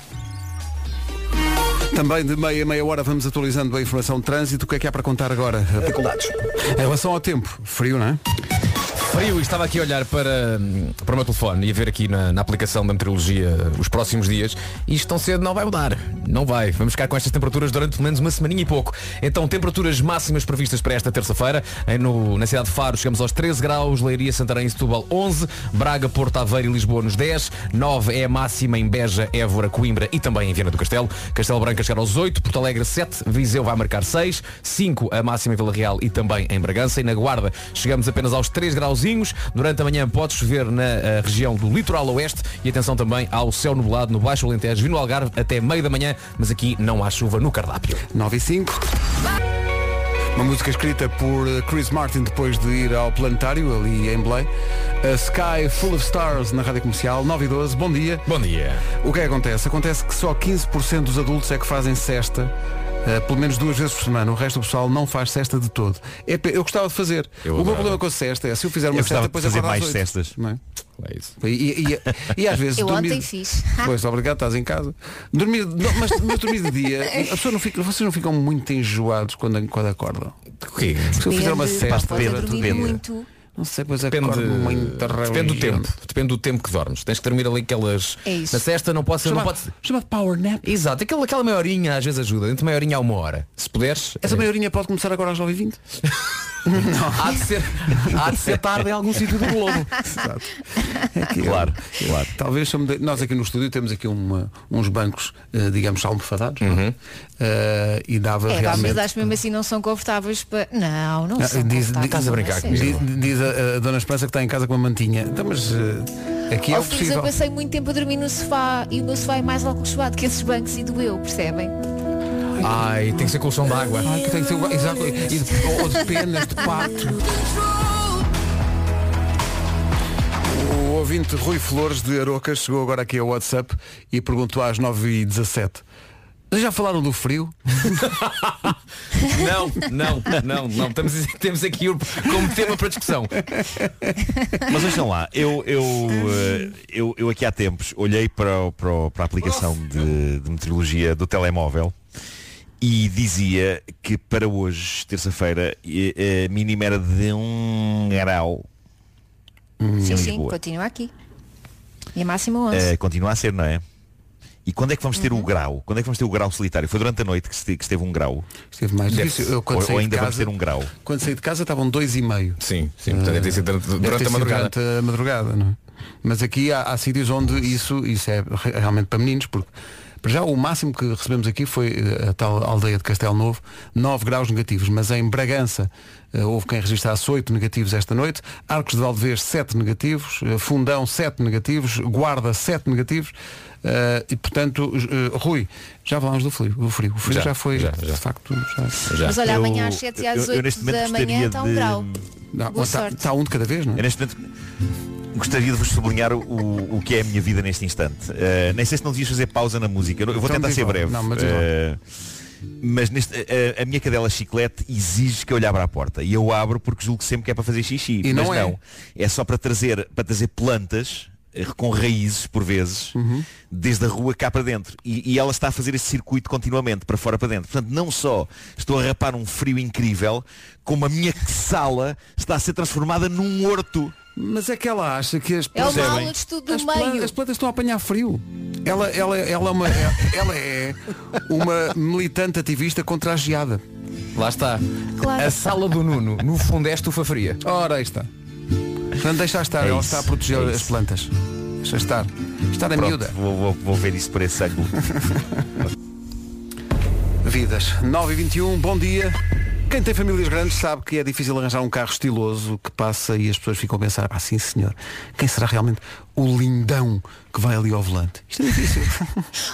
Também de meia a meia hora vamos atualizando a informação de trânsito. O que é que há para contar agora? Dificuldades. Em relação ao tempo, frio, não é? Frio, e estava aqui a olhar para, para o meu telefone e a ver aqui na, na aplicação da meteorologia os próximos dias e isto tão cedo não vai mudar. Não vai. Vamos ficar com estas temperaturas durante pelo menos uma semaninha e pouco. Então, temperaturas máximas previstas para esta terça-feira. Na cidade de Faro chegamos aos 13 graus, Leiria, Santarém e Setúbal 11, Braga, Porto Aveiro e Lisboa nos 10, 9 é a máxima em Beja, Évora, Coimbra e também em Viana do Castelo. Castelo Branco chegar aos 8, Porto Alegre 7, Viseu vai marcar 6, 5 a máxima em Vila Real e também em Bragança e na Guarda chegamos apenas aos 3 grauzinhos. Durante a manhã pode chover na eh, região do litoral oeste e atenção também ao céu nublado no Baixo Alentejo e no Algarve até meio da manhã, mas aqui não há chuva no cardápio. 9 e 5. Uma música escrita por eh, Chris Martin depois de ir ao planetário, ali em Belém. A Sky Full of Stars na Rádio Comercial, 9 e 12. Bom dia. Bom dia. O que é que acontece? Acontece que só 15% dos adultos é que fazem cesta. Eh, pelo menos duas vezes por semana, o resto do pessoal não faz cesta de todo. É eu gostava de fazer. Eu o meu problema com a cesta é se eu fizer uma Eu cesta gostava depois de fazer mais cestas. não é? É isso. E, e- e- e às <laughs> vezes Eu dormir... ontem fiz. <laughs> Pois, obrigado, estás em casa. Dormir, não, mas, mas dormir de dia, <laughs> a pessoa não fica, vocês não ficam muito enjoados quando, quando acordam. O quê? Se eu fizer uma Depende, cesta, dormir dia, muito. Não sei, pois Depende, acordo muito depende do tempo. Depende do tempo que dormes. Tens que dormir ali aquelas. É isso. Na cesta não pode ser. Não Chamado, pode... chamado power nap. Exato, aquela, aquela meia horinha às vezes ajuda. Entre meia horinha a uma hora. Se puderes. Essa meia horinha pode começar agora às 9h20. <laughs> há, de ser, há de ser tarde em algum sítio do globo. Exato. É que eu- Claro, claro. Talvez de- nós aqui no estúdio temos aqui uma- uns bancos, eh, digamos, almofadados não é? Eh, e dava É, realmente. mas acho que mesmo assim não são confortáveis para. Não, não Ah, são. diz- confortáveis, estás a não é brincar comigo. Diz, diz a, a Dona Esperança que está em casa com uma mantinha. Então, mas eh, aqui é Ó, o filhos, possível. eu passei muito tempo a dormir no sofá e o meu sofá é mais acolchoado que esses bancos e doeu, percebem? Ai, tem que ser colchão de água. Ai, que tem que ser exato, e de, ou de penas de pato. O ouvinte Rui Flores de Arocas chegou agora aqui ao WhatsApp e perguntou às 9h17. Já falaram do frio? Não, não, não, não. Temos, temos aqui o- como tema para discussão. Mas vejam lá, eu, eu, eh, eu, eu aqui há tempos olhei para, para, para a aplicação de, de meteorologia do telemóvel e dizia que para hoje, terça-feira, eh, a mínima era de um grau. Hum. Sim, sim, continua aqui. E a máxima 11. Eh, continua a ser, não é? E quando é que vamos ter Uhum. o grau? Quando é que vamos ter o grau solitário? Foi durante a noite que este- que esteve um grau? Esteve mais. Eu, quando ou, saí ou de ainda vamos casa- ter um grau? Quando saí de casa estavam dois e meio. Sim, sim. Portanto, deve ter sido durante, Deve ter durante a madrugada. durante a madrugada, não é? Mas aqui há, há sítios onde isso, isso é re- realmente para meninos, porque para já o máximo que recebemos aqui foi eh, a tal aldeia de Castelo Novo, 9 graus negativos, mas em Bragança eh, houve quem registrasse 8 negativos esta noite, Arcos de Valdevez 7 negativos, eh, Fundão 7 negativos, Guarda 7 negativos, eh, e portanto, eh, Rui, já falámos do frio, o frio, o frio já, Já, foi, já, de já. facto, já. Já. Mas olha, Eu- amanhã às 7 e às eu- eu 8 neste momento da manhã está um de- grau. Está, sorte. está um de cada vez, não é? Eu neste momento gostaria de vos sublinhar o, o que é a minha vida neste instante. Uh, nem sei se não devias fazer pausa na música. Eu vou Então tentar ser breve. Não, mas. Uh, mas neste, a, a minha cadela chiclete exige que eu lhe abra a porta. E eu abro porque julgo sempre que é para fazer xixi. E mas não é. não. É só para trazer, para trazer plantas com raízes, por vezes, Uhum. desde a rua cá para dentro. E, e ela está a fazer esse circuito continuamente, para fora para dentro. Portanto, não só estou a rapar um frio incrível, como a minha sala está a ser transformada num horto. Mas é que ela acha que as É uma plantas- aula de estudo do as, as plantas estão a apanhar frio. Ela, ela, ela, é uma, ela é uma militante ativista contra a geada. Lá está. Claro. A sala do Nuno, no fundo é estufa fria. Ora, aí está. Portanto, deixa estar, É ela isso, está a proteger é as isso. plantas. Deixa estar. Estar a Pronto, miúda. vou, vou- vou ver isso por esse ângulo. <laughs> vidas. 9 e 21 bom dia. Quem tem famílias grandes sabe que é difícil arranjar um carro estiloso que passa e as pessoas ficam a pensar, ah sim senhor, quem será realmente o lindão que vai ali ao volante? Isto é difícil.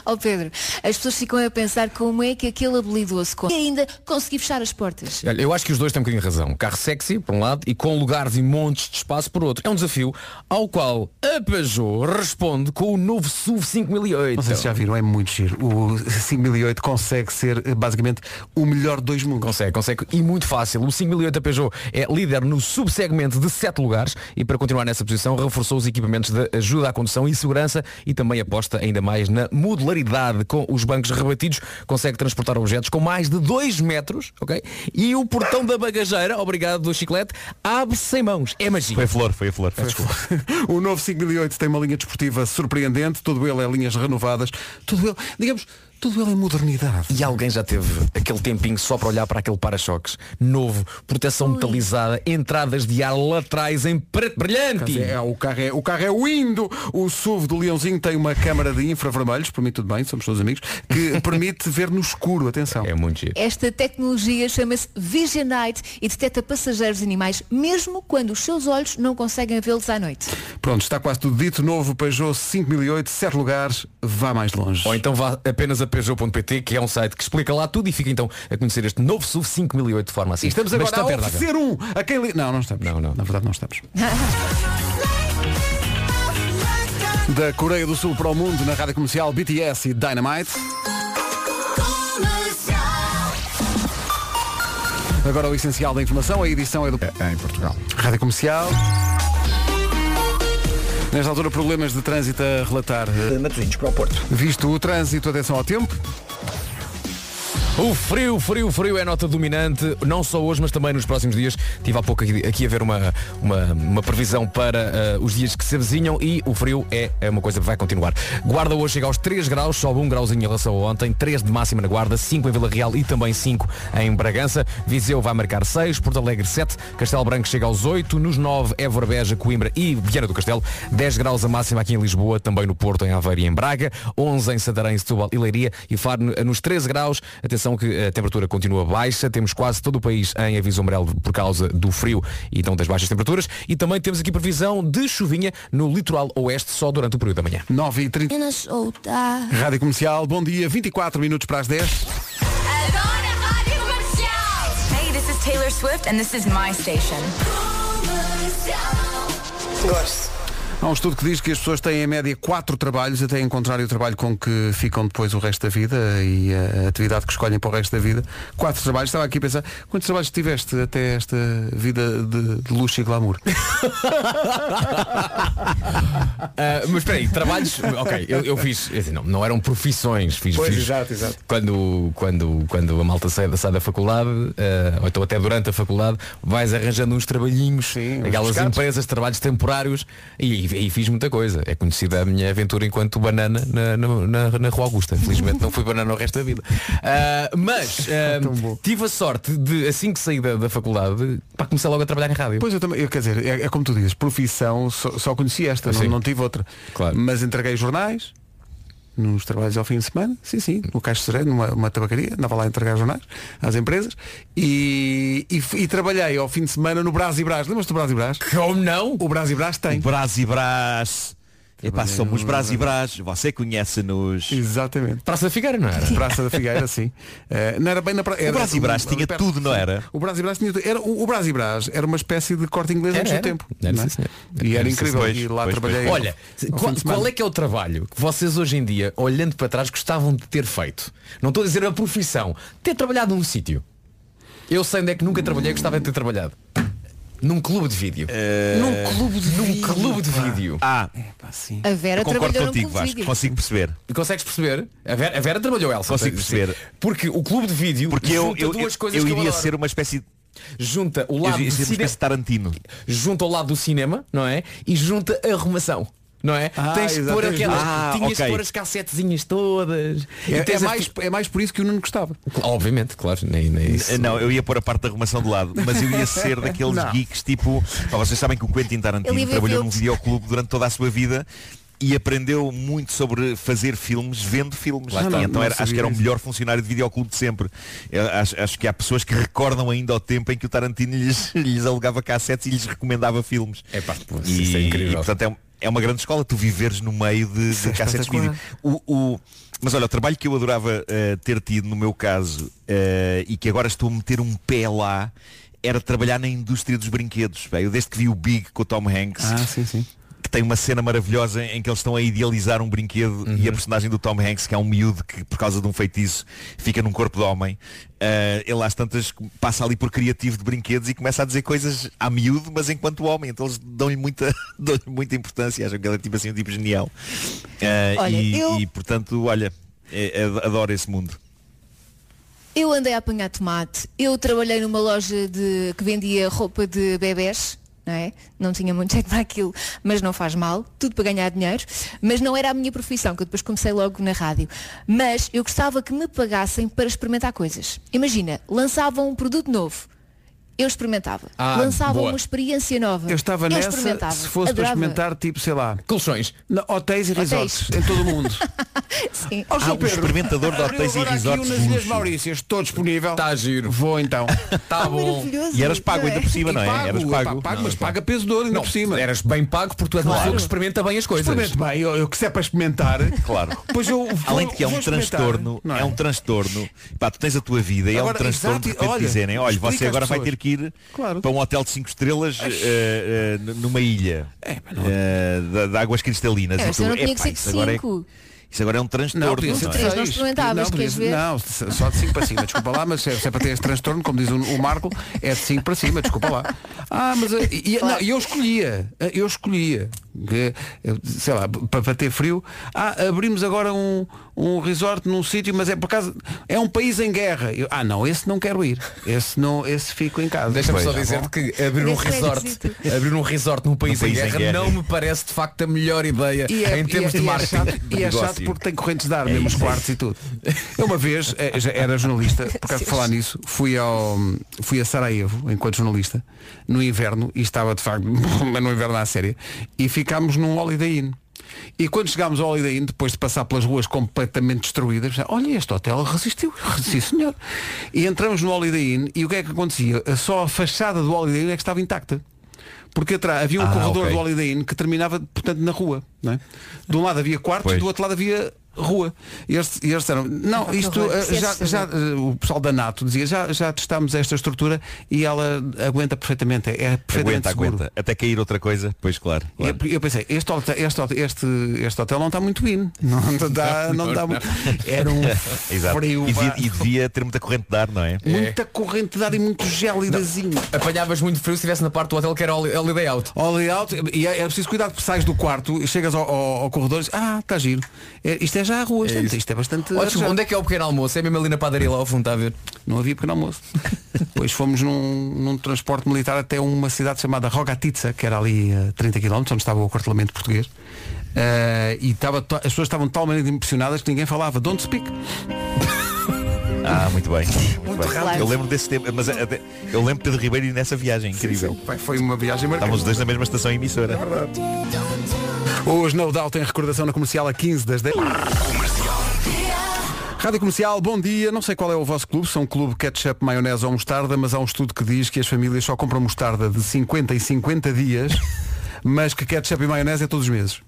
Ó <laughs> Pedro, as pessoas ficam a pensar como é que aquele habilidoso consegue ainda conseguir fechar as portas. Olha, eu acho que os dois têm um bocadinho de razão. Carro sexy, por um lado, e com lugares e montes de espaço, por outro. É um desafio ao qual a Peugeot responde com o novo SUV 5008. Não sei se já viram, é muito giro. O 5008 consegue ser eh, basicamente o melhor de dois mundos. Consegue, consegue. E muito fácil. O 5008 da Peugeot é líder no subsegmento de 7 lugares e para continuar nessa posição reforçou os equipamentos de ajuda à condução e segurança e também aposta ainda mais na modularidade com os bancos rebatidos. Consegue transportar objetos com mais de 2 metros, ok? E o portão da bagageira, obrigado do chiclete, abre sem mãos. É magia. Foi a flor, foi a flor. <laughs> o novo 5008 tem uma linha desportiva surpreendente, tudo ele é linhas renovadas, tudo ele, digamos, tudo ele é modernidade. E alguém já teve aquele tempinho só para olhar para aquele para-choques novo, proteção metalizada, entradas de ar laterais em preto brilhante. É, o, carro é, o carro é lindo. O SUV do Leãozinho tem uma câmara de infravermelhos, para mim tudo bem, somos todos amigos, que <laughs> permite ver no escuro, atenção. É muito giro. Esta tecnologia chama-se Vision Night e detecta passageiros e animais mesmo quando os seus olhos não conseguem vê-los à noite. Pronto, está quase tudo dito. Novo Peugeot 5008, 7 lugares, vá mais longe. Ou então vá apenas a Peugeot.pt, que é um site que explica lá tudo e fica então a conhecer este novo SUV 5008 de forma assim. E estamos agora está a oferecer um a quem li... Não, não estamos. Não, não. Na verdade não estamos. <laughs> da Coreia do Sul para o mundo na rádio comercial BTS e Dynamite. Agora o essencial da informação, a edição é do... em Portugal. Rádio Comercial. Nesta altura, problemas de trânsito a relatar. Matosinhos para o Porto. Visto o trânsito, atenção ao tempo. O frio, frio, frio é nota dominante, não só hoje, mas também nos próximos dias. Tive há pouco aqui, aqui a ver uma, uma, uma previsão para uh, os dias que se avizinham e o frio é, é uma coisa que vai continuar. Guarda hoje chega aos 3 graus, sobe 1 grauzinho em relação a ontem, 3 de máxima na Guarda, 5 em Vila Real e também 5 em Bragança. Viseu vai marcar 6, Porto Alegre 7, Castelo Branco chega aos 8, nos 9 Évora, Beja, Coimbra e Viana do Castelo, 10 graus a máxima aqui em Lisboa, também no Porto, em Aveiro e em Braga, 11 em Santarém, Setúbal e Leiria e Faro nos 13 graus. Atenção que a temperatura continua baixa, temos quase todo o país em aviso amarelo por causa do frio e então das baixas temperaturas e também temos aqui previsão de chuvinha no litoral oeste só durante o período da manhã. 9 e 30 Rádio Comercial, bom dia, 24 minutos para as 10. Hey, this is Taylor Swift and this is my station. Gosto. Há um estudo que diz que as pessoas têm em média quatro trabalhos até encontrarem o trabalho com que ficam depois o resto da vida e a atividade que escolhem para o resto da vida. Quatro trabalhos. Estava aqui a pensar, quantos trabalhos tiveste até esta vida de, de luxo e glamour? <laughs> Ah, mas espera aí, trabalhos. Ok, eu, eu fiz. assim, não, não eram profissões, fiz. Pois, fiz exato, exato. Quando, quando, quando a malta sai, da- sai da faculdade, ah, ou então até durante a faculdade, vais arranjando uns trabalhinhos, aquelas pescados. empresas, trabalhos temporários, e, e fiz muita coisa. É conhecida a minha aventura enquanto banana na, na, na, na Rua Augusta. Felizmente não fui banana o resto da vida. Ah, mas <laughs> ah, tive a sorte de, assim que saí da, da faculdade, para começar logo a trabalhar em rádio. Pois eu também, eu, quer dizer, é, é como tu dizes, profissão, só, só conheci esta, não, Sim. não tive outra. Mas entreguei jornais, nos trabalhos ao fim de semana, sim, sim, no Caixa Sereno, numa uma tabacaria, andava lá a entregar jornais às empresas e, e, e trabalhei ao fim de semana no Brás e Brás. Lembras-te do Brás e Brás? Como não? O Brás e Brás tem. Brás e Brás. Epá, somos Brás e Brás. Você conhece-nos. Exatamente. Praça da Figueira, não era? Praça da Figueira, sim. Eh, não era bem na pra... era- Brás e Brás tinha perto- tudo, não era? O Brás e Brás tinha tudo. Era, o, o Brás e Brás era uma espécie de corte inglês antes do tempo. Era, não é? sim. E era Era, incrível. pois, e lá pois, trabalhei. pois. Olha, qual, qual é que é o trabalho que vocês hoje em dia, olhando para trás, gostavam de ter feito? Não estou a dizer a profissão, ter trabalhado num sítio. Eu sei onde é que nunca trabalhei, gostava de ter trabalhado. Num clube de vídeo. Num clube de Num clube de vídeo. Ah, A Vera eu concordo trabalhou contigo, num clube de Vasco. vídeo. Consigo perceber. Consegues perceber? A Vera, a Vera trabalhou, Elsa. Consigo Sim. perceber. Porque o clube de vídeo Porque eu, junta eu, duas eu, coisas eu que iria ser uma espécie de. Junta o Eu lado iria do ser uma cinema, Tarantino. junta ao lado do cinema, não é? E junta a arrumação. Não é? Ah, Tens que pôr aquelas. Ah, tinhas ok. que pôr as cassetezinhas todas. É, é a mais, é mais por isso que o Nuno gostava. Obviamente, claro, nem, nem isso. Não, eu ia pôr a parte da arrumação de lado, mas eu ia ser daqueles Não. geeks tipo. Pá, vocês sabem que o Quentin Tarantino trabalhou num videoclube durante toda a sua vida e aprendeu muito sobre fazer filmes vendo filmes. Lá está. Então Não era- acho que era o melhor funcionário de videoclube de sempre. Eu acho, acho que há pessoas que recordam ainda o tempo em que o Tarantino lhes, <laughs> lhes alugava cassetes e lhes recomendava filmes. É pá, e, isso é incrível. e, portanto é, um- é uma grande escola tu viveres no meio de, Isso é de cassetes de vídeo. O, o- mas olha, o trabalho que eu adorava eh, ter tido no meu caso eh, e que agora estou a meter um pé lá era trabalhar na indústria dos brinquedos. Bem, eu desde que vi o Big com o Tom Hanks Ah, sim, sim. Que tem uma cena maravilhosa em que eles estão a idealizar um brinquedo e a personagem do Tom Hanks, que é um miúdo que por causa de um feitiço fica num corpo de homem, eh, ele às tantas passa ali por criativo de brinquedos e começa a dizer coisas a miúdo, mas enquanto homem, então eles dão-lhe muita, <laughs> dão muita importância, acham que ele é tipo assim um tipo genial. Eh, Olha, e, eu- e, portanto, olha, eh, ad- adoro esse mundo. Eu andei a apanhar tomate, eu trabalhei numa loja de, que vendia roupa de bebés, não é? Não tinha muito jeito para aquilo, mas não faz mal, tudo para ganhar dinheiro. Mas não era a minha profissão, que eu depois comecei logo na rádio. Mas eu gostava que me pagassem para experimentar coisas. Imagina, lançavam um produto novo. Eu experimentava. Ah, lançavam boa. uma experiência nova. Eu estava nessa, experimentava. se fosse Adorava. para experimentar, tipo, sei lá, Colchões. na- hotéis e Hotéis. resorts em todo o mundo. <laughs> Sim. Ó, Sr. um experimentador de hotéis e aqui resorts um nas de. Maurícias, estou disponível. Está giro. Vou então. Tá bom. Maravilhoso, E eras pago não ainda por cima, não é? pago, Eras pago. pago, mas paga peso de ouro ainda por cima. eras bem pago porque tu és uma Claro. pessoa que experimenta bem as coisas. Experimente bem, eu, eu que se é para experimentar, Claro. pois eu vou, Além de que é um transtorno, não é? um transtorno. Pá, tu tens a tua vida e é um transtorno de exato, olha, dizerem, olha, explica você agora vai ter que ir Claro. para um hotel de 5 estrelas eh, n- numa ilha eh, de, de águas cristalinas. É, E tu, não tinha que ser de isso agora é- um transtorno. Não, podia ser não de é? Três não experimentavas, queres ver? Não, só de 5 para cima, desculpa lá, mas se é, se é para ter esse transtorno, como diz o, o Marco, é de 5 para cima, desculpa lá. Ah, mas eh, e, não, e eu escolhia, eh, eu escolhia, que, eh, sei lá, para, para ter frio, ah, abrimos agora um, um resort num sítio, mas é por acaso, é um país em guerra. Eu, ah não, esse não quero ir, esse não, esse fico em casa. Deixa-me só dizer tá bom. que abrir um é resort, abrir um resort num país, país em, em guerra, guerra. não me parece de facto a melhor ideia E é, em termos e é- de e é marketing. chato, e é negócio. Porque tem correntes de ar, É mesmo os quartos e tudo. Eu uma vez, eh, era jornalista, <laughs> por causa de falar nisso, fui, ao, fui a Sarajevo, enquanto jornalista, no inverno, e estava de facto, <laughs> mas no inverno à séria, e ficámos num Holiday Inn. E quando chegámos ao Holiday Inn, depois de passar pelas ruas completamente destruídas, olha, este hotel resistiu. <laughs> Sim, senhor. E entramos no Holiday Inn e o que é que acontecia? Só a fachada do Holiday Inn é que estava intacta. Porque atrás havia um Ah, corredor ok. do Holiday Inn que terminava, portanto, na rua. Não é? De um lado havia quartos, Pois. do outro lado havia rua. E eles, e eles disseram, não, que isto horror, eh, é já, já eh, o pessoal da NATO dizia, já, já testámos esta estrutura e ela aguenta perfeitamente, é perfeitamente Aguenta, seguro. aguenta. Até cair outra coisa, pois claro. Claro. Eu, eu pensei, este hotel, este, hotel- este, este hotel não está muito in. <laughs> Não dá, não dá muito. Era um <laughs> frio. E devia, e devia ter muita corrente de ar, não é? Muita corrente de ar e muito gélidazinho. Apanhavas muito frio se estivesse na parte do hotel que era holi- holiday out. Holiday out, e é, é preciso cuidar porque sais do quarto e chegas ao, ao, ao corredor e dizes, ah, está giro. É, isto é já a rua, isto, é, isto é bastante. Arejado. onde é que é o pequeno almoço? É mesmo ali na padaria lá ao fundo, está a ver? Não havia pequeno almoço. <laughs> Depois fomos num, num transporte militar até uma cidade chamada Rogatitsa, que era ali a 30 km, onde estava o acortelamento português. Eh, e estava, to- as pessoas estavam talmente impressionadas que ninguém falava. Don't speak. Ah, muito bem. Muito bem. claro. Eu lembro desse tempo, mas até- eu lembro Pedro Ribeiro ir nessa viagem, incrível. Pai, Foi uma viagem marcante. Estávamos os dois na mesma estação emissora. Os No Doubt em recordação na comercial a 15 das 10. Rádio Comercial, bom dia. Não sei qual é o vosso clube, são clube ketchup, maionese ou mostarda, mas há um estudo que diz que as famílias só compram mostarda de 50 em 50 dias, mas que ketchup e maionese é todos os meses.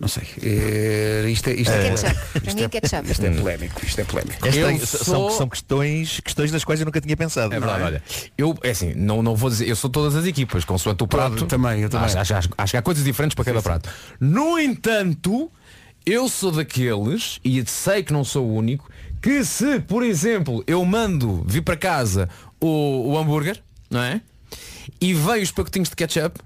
Não sei. É, isto é, isto é, Ketchup. Para mim é ketchup. isto é polémico. Isto é polémico. Eu são, sou- são questões, questões das quais eu nunca tinha pensado. É não verdade, olha. Eu, é assim, não, não vou dizer, eu sou todas as equipas, consoante o prato. também, eu também. Acho, acho- acho- acho que há coisas diferentes para cada prato. No entanto, eu sou daqueles, e sei que não sou o único, que se, por exemplo, eu mando vir para casa o, o hambúrguer, não é? E veio os pacotinhos de ketchup,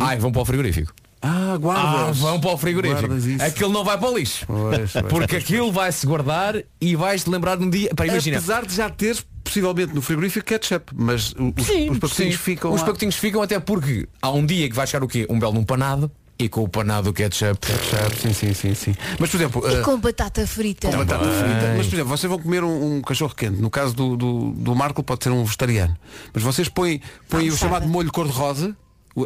ai, vão para o frigorífico. Ah, Ah, guardas. vão para o frigorífico. Aquilo não vai para o lixo. Pois, pois, Porque pois, aquilo vai-se guardar e vais-te lembrar de um dia. Para imagina. Apesar de já teres possivelmente no frigorífico ketchup, mas os, Sim, os pacotinhos sim. ficam Os lá. pacotinhos ficam até porque há um dia que vai chegar o quê? Um belo num panado e com o panado o ketchup. Ketchup, sim, sim, sim, sim. Mas por exemplo, E eh, com batata frita. com batata frita. Mas por exemplo, vocês vão comer um, um cachorro quente. No caso do, do, do Marco pode ser um vegetariano. Mas vocês põem, põem o chamado molho cor-de-rosa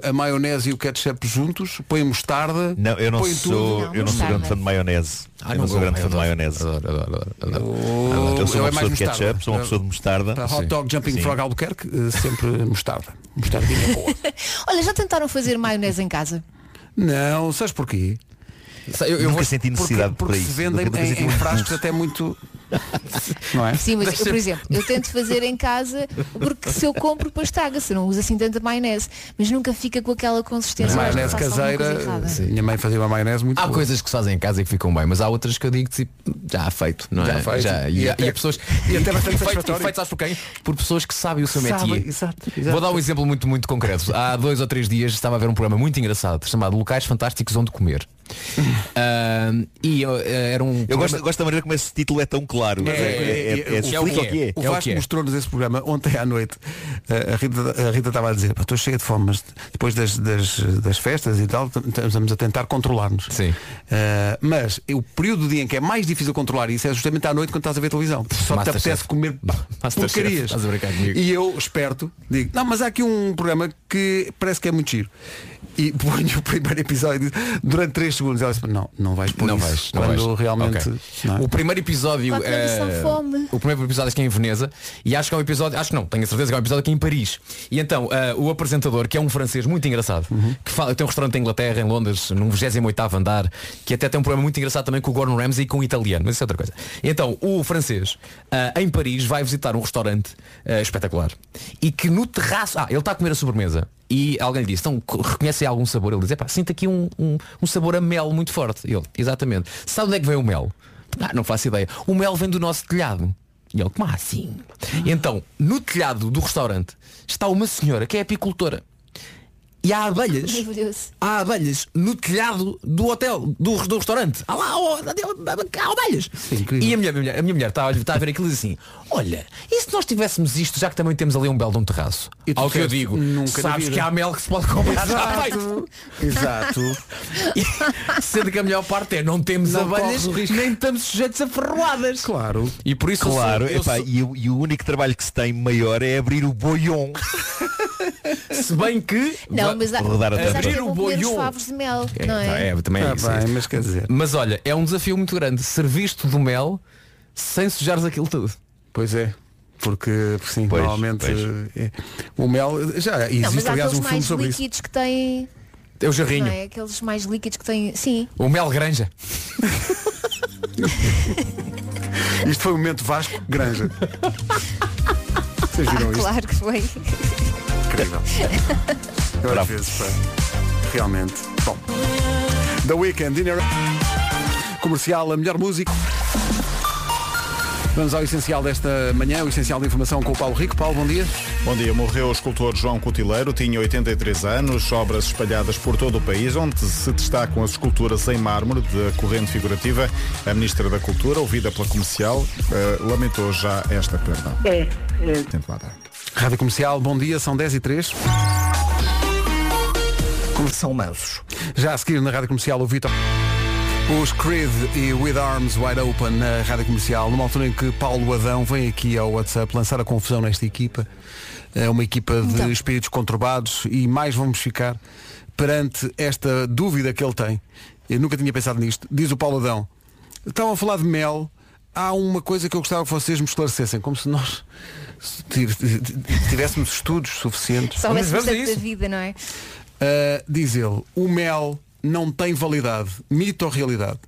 a maionese e o ketchup juntos, põe mostarda, Não, eu não põe sou, tudo. eu não sou grande fã de maionese. Ah, eu não não sou vou, grande eu fã de maionese. adoro, adoro, adoro, adoro. Eu sou Eu uma é mais pessoa de mostarda. ketchup, sou uma pessoa de mostarda. Para hot dog jumping Sim. frog Albuquerque, eh, sempre <laughs> mostarda. Mostardinha boa. <laughs> Olha, já tentaram fazer maionese em casa? Não, sabes porquê? Eu, Nunca senti necessidade porque, porque se isso. vendem Nunca- nunca em, em frascos até muito. <laughs> Não é? Sim, mas eu, por exemplo, eu tento fazer em casa porque se eu compro depois estraga, se eu não uso assim tanta maionese, mas nunca fica com aquela consistência. maionese caseira, sim, minha mãe fazia uma maionese muito Há boa. coisas que se fazem em casa e que ficam bem, mas há outras que eu digo tipo, já feito, não Já é? feito. Já, E e, até- e, pessoas e até bastante feito, e feito, sabes por quem? Por pessoas que sabem o seu Sabem, métier. exato, exato. Vou dar um exemplo muito, muito concreto. Há dois ou três dias estava a ver um programa muito engraçado chamado Locais Fantásticos Onde Comer. <laughs> Ah, e eu, eh, era um Eu programa- gosto, gosto da maneira como esse título é tão claro. É, é, é, é, o- explica o- o que é. O Vasco é. mostrou-nos esse programa ontem à noite. Uh, A Rita, a Rita estava a dizer, "Pá, estou cheia de fome, mas depois das, das, das festas e tal, estamos a tentar controlar-nos. Sim. Uh, mas o período do dia em que é mais difícil controlar isso é justamente à noite quando estás a ver televisão. Só te Masterchef. apetece comer <laughs> Masterchef. porcarias. E eu, esperto, digo, não, mas há aqui um programa que parece que é muito giro. E <laughs> ponho o primeiro episódio durante 3 segundos. Ela disse, não, não vais pôr não isso vais, não quando vais. realmente. Ok. não é? O primeiro episódio fome. O primeiro episódio acho que é em Veneza e acho que é um episódio, acho que não, tenho a certeza que é um episódio aqui em Paris. E então, eh, o apresentador, que é um francês muito engraçado, Uhum. que fala, tem um restaurante em Inglaterra, em Londres, num 28 andar, que até tem um programa muito engraçado também com o Gordon Ramsay e com o italiano, mas isso é outra coisa. Então, o francês, eh, em Paris, vai visitar um restaurante eh, espetacular. E que no terraço. Ah, ele está a comer a sobremesa. E alguém lhe disse, então co- reconhece algum sabor? Ele diz, epá, sinto aqui um, um, um sabor a mel muito forte. Ele, exatamente. Sabe onde é que vem o mel? Ah, não faço ideia. O mel vem do nosso telhado. E ele, como assim? E então, no telhado do restaurante está uma senhora que é apicultora. E há abelhas. Há abelhas no telhado do hotel, do, do restaurante. Há lá, há abelhas. E a minha, mulher- a minha mulher está a, está a ver aquilo e diz assim, olha, e se nós tivéssemos isto, já que também temos ali um belo de um terraço? E Ao que eu digo, "Nunca sabes vida." que há mel que se pode comprar já feito. Exato. Exato. <laughs> Sendo que a melhor parte é não temos Não abelhas, nem estamos sujeitos a ferroadas. Claro. E por isso eu Claro, sou- eu epá, sou- e, o- e o único trabalho que se tem maior é abrir o boion. <laughs> se bem que Não, mas há, Rodar a Abrir o boiô. favos de mel, É, não é? é, também é isso, bem, é isso. mas quer dizer. Mas olha, é um desafio muito grande servir-te do mel sem sujares aquilo tudo. Pois é. Porque sim, Pois, normalmente pois. eh, o mel já Não, mas existe há aliás um aqueles filme mais sobre isso. líquidos que têm. É o jarrinho. Não é? Aqueles mais líquidos que têm. Sim. O mel granja. <laughs> Isto foi o momento Vasco Granja. Vocês viram <laughs> isto? Claro que foi. Incrível. Eu <laughs> às Bravo. vezes, pá, realmente. Bom. The Weekend, Dinner. Comercial, a melhor música. Vamos ao essencial desta manhã, o essencial de informação com o Paulo Rico. Paulo, bom dia. Bom dia, morreu o escultor João Cutileiro, tinha 83 anos, obras espalhadas por todo o país, onde se destacam as esculturas em mármore de corrente figurativa. A Ministra da Cultura, ouvida pela comercial, eh, lamentou já esta perda. É, é. Rádio Comercial, bom dia, são 10 e 3. São mansos. Já a seguir na Rádio Comercial o Vitor. Os Creed e With Arms Wide Open na Rádio Comercial, numa altura em que Paulo Adão vem aqui ao WhatsApp lançar a confusão nesta equipa. É uma equipa de Então. espíritos conturbados e mais vamos ficar perante esta dúvida que ele tem. Eu nunca tinha pensado nisto. Diz o Paulo Adão. Estavam a falar de mel. Há uma coisa que eu gostava que vocês me esclarecessem, como se nós tiv- tivéssemos estudos suficientes. Só Mas vamos a conceito da isso. vida, não é? Uh, diz ele, o mel não tem validade. Mito ou realidade?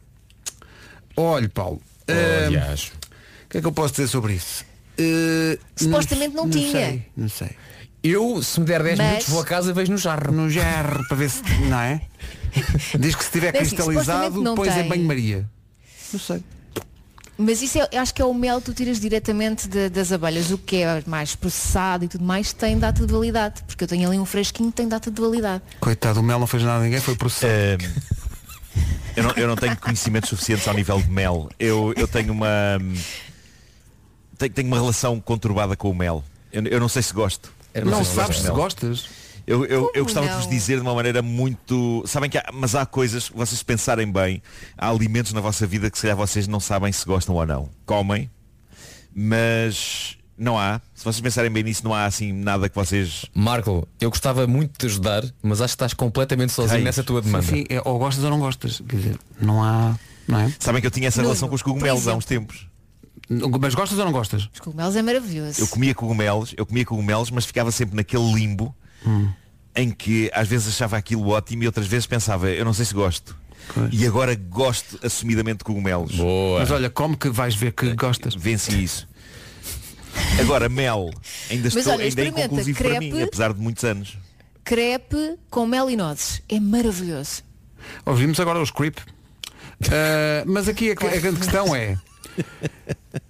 Olhe, Paulo. Aliás. O que é que eu posso dizer sobre isso? Uh, Supostamente não tinha. Sei, não sei. Eu, se me der 10 Mas- minutos, vou a casa e vejo no jarro. No jarro, para ver se. Não é? <laughs> Diz que se estiver É cristalizado, supostamente não pões em tem. banho-maria. Não sei. Mas isso é, eu acho que é o mel que tu tiras diretamente de- das abelhas. O que é mais processado e tudo mais tem data de validade. Porque eu tenho ali um fresquinho que tem data de validade. Coitado, o mel não fez nada a ninguém, foi processado. Ehm, eu, não, eu não tenho conhecimentos suficientes ao nível de mel. Eu, eu tenho uma. Tenho, tenho uma relação conturbada com o mel. Eu, eu não sei se gosto. Eu não sei se sabes se gostas? Eu, eu, eu gostava de vos não? dizer de uma maneira muito. Sabem que há, mas há coisas, vocês pensarem bem, há alimentos na vossa vida que se calhar vocês não sabem se gostam ou não. Comem, mas Não há. Se vocês pensarem bem nisso, não há assim nada que vocês. Marco, eu gostava muito de te ajudar, mas acho que estás completamente sozinho nessa tua demanda. Enfim, é, ou gostas ou não gostas. Quer dizer, não há. Não é? Sabem que eu tinha essa relação com os cogumelos há exemplo. uns tempos. Mas gostas ou não gostas? Os cogumelos é maravilhoso. Eu comia cogumelos, eu comia cogumelos, mas ficava sempre naquele limbo Hum. em que às vezes achava aquilo ótimo e outras vezes pensava, eu não sei se gosto. E agora gosto assumidamente de cogumelos. Boa. Mas olha, como que vais ver que gostas? Venci isso. Agora, mel, ainda Mas estou olha, ainda é inconclusivo para mim, crepe. apesar de muitos anos. Crepe com mel e nozes. É maravilhoso. Ouvimos agora os creep. Ah, <laughs> mas aqui a, a grande questão é.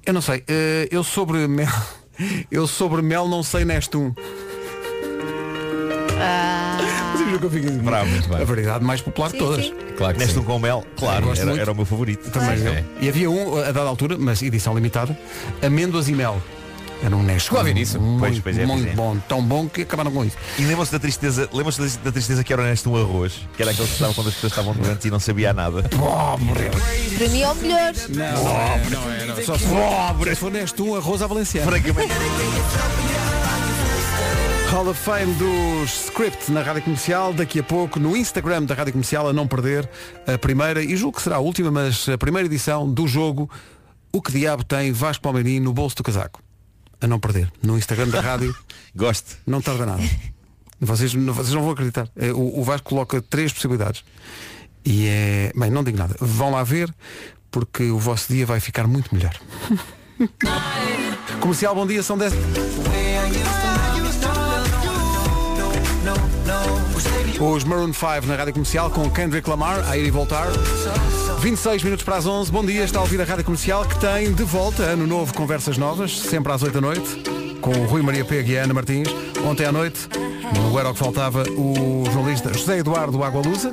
Eu não sei, ah, eu sobre mel. <laughs> Eu sobre mel não sei neste um. Mas eu fico assim. Bravo, muito bem. A variedade mais popular de todas. Claro que Neste um com mel, claro, Gosto era, muito. era o meu favorito. Também eu. É. E havia um, a dada altura, mas edição limitada, amêndoas e mel. Era um Nesco. Chegou a ver isso? Muito, Pois, pois é, pois muito é. bom. Tão bom que acabaram com isso. E lembram-se da tristeza, lembram-se da- da tristeza que era neste um arroz, que era aquele que estava quando as pessoas estavam doentes e não sabia nada. Pobre. Para mim é o melhor. Não, não é, não é, não. Só se for, se for neste um arroz à valenciana. Francamente. Hall of Fame dos Script na Rádio Comercial, daqui a pouco no Instagram da Rádio Comercial, a não perder a primeira, e julgo que será a última, mas a primeira edição do jogo O que Diabo Tem Vasco Palmeirinho no bolso do casaco. A não perder. No Instagram da rádio, <laughs> Gosto. não tarda nada. Vocês, não- vocês não vão acreditar. É, O, o Vasco coloca três possibilidades. E é. Bem, não digo nada. Vão lá ver, porque o vosso dia vai ficar muito melhor. <laughs> Comercial, bom dia, são 10. Os Maroon 5 na Rádio Comercial com Kendrick Lamar, a ir e voltar. 26 minutos para as 11. Bom dia, está a ouvir a Rádio Comercial que tem de volta ano novo Conversas Novas, sempre às 8 da noite, com o Rui Maria Pego e a Ana Martins. Ontem à noite, no Era o que Faltava, o jornalista José Eduardo Agualusa.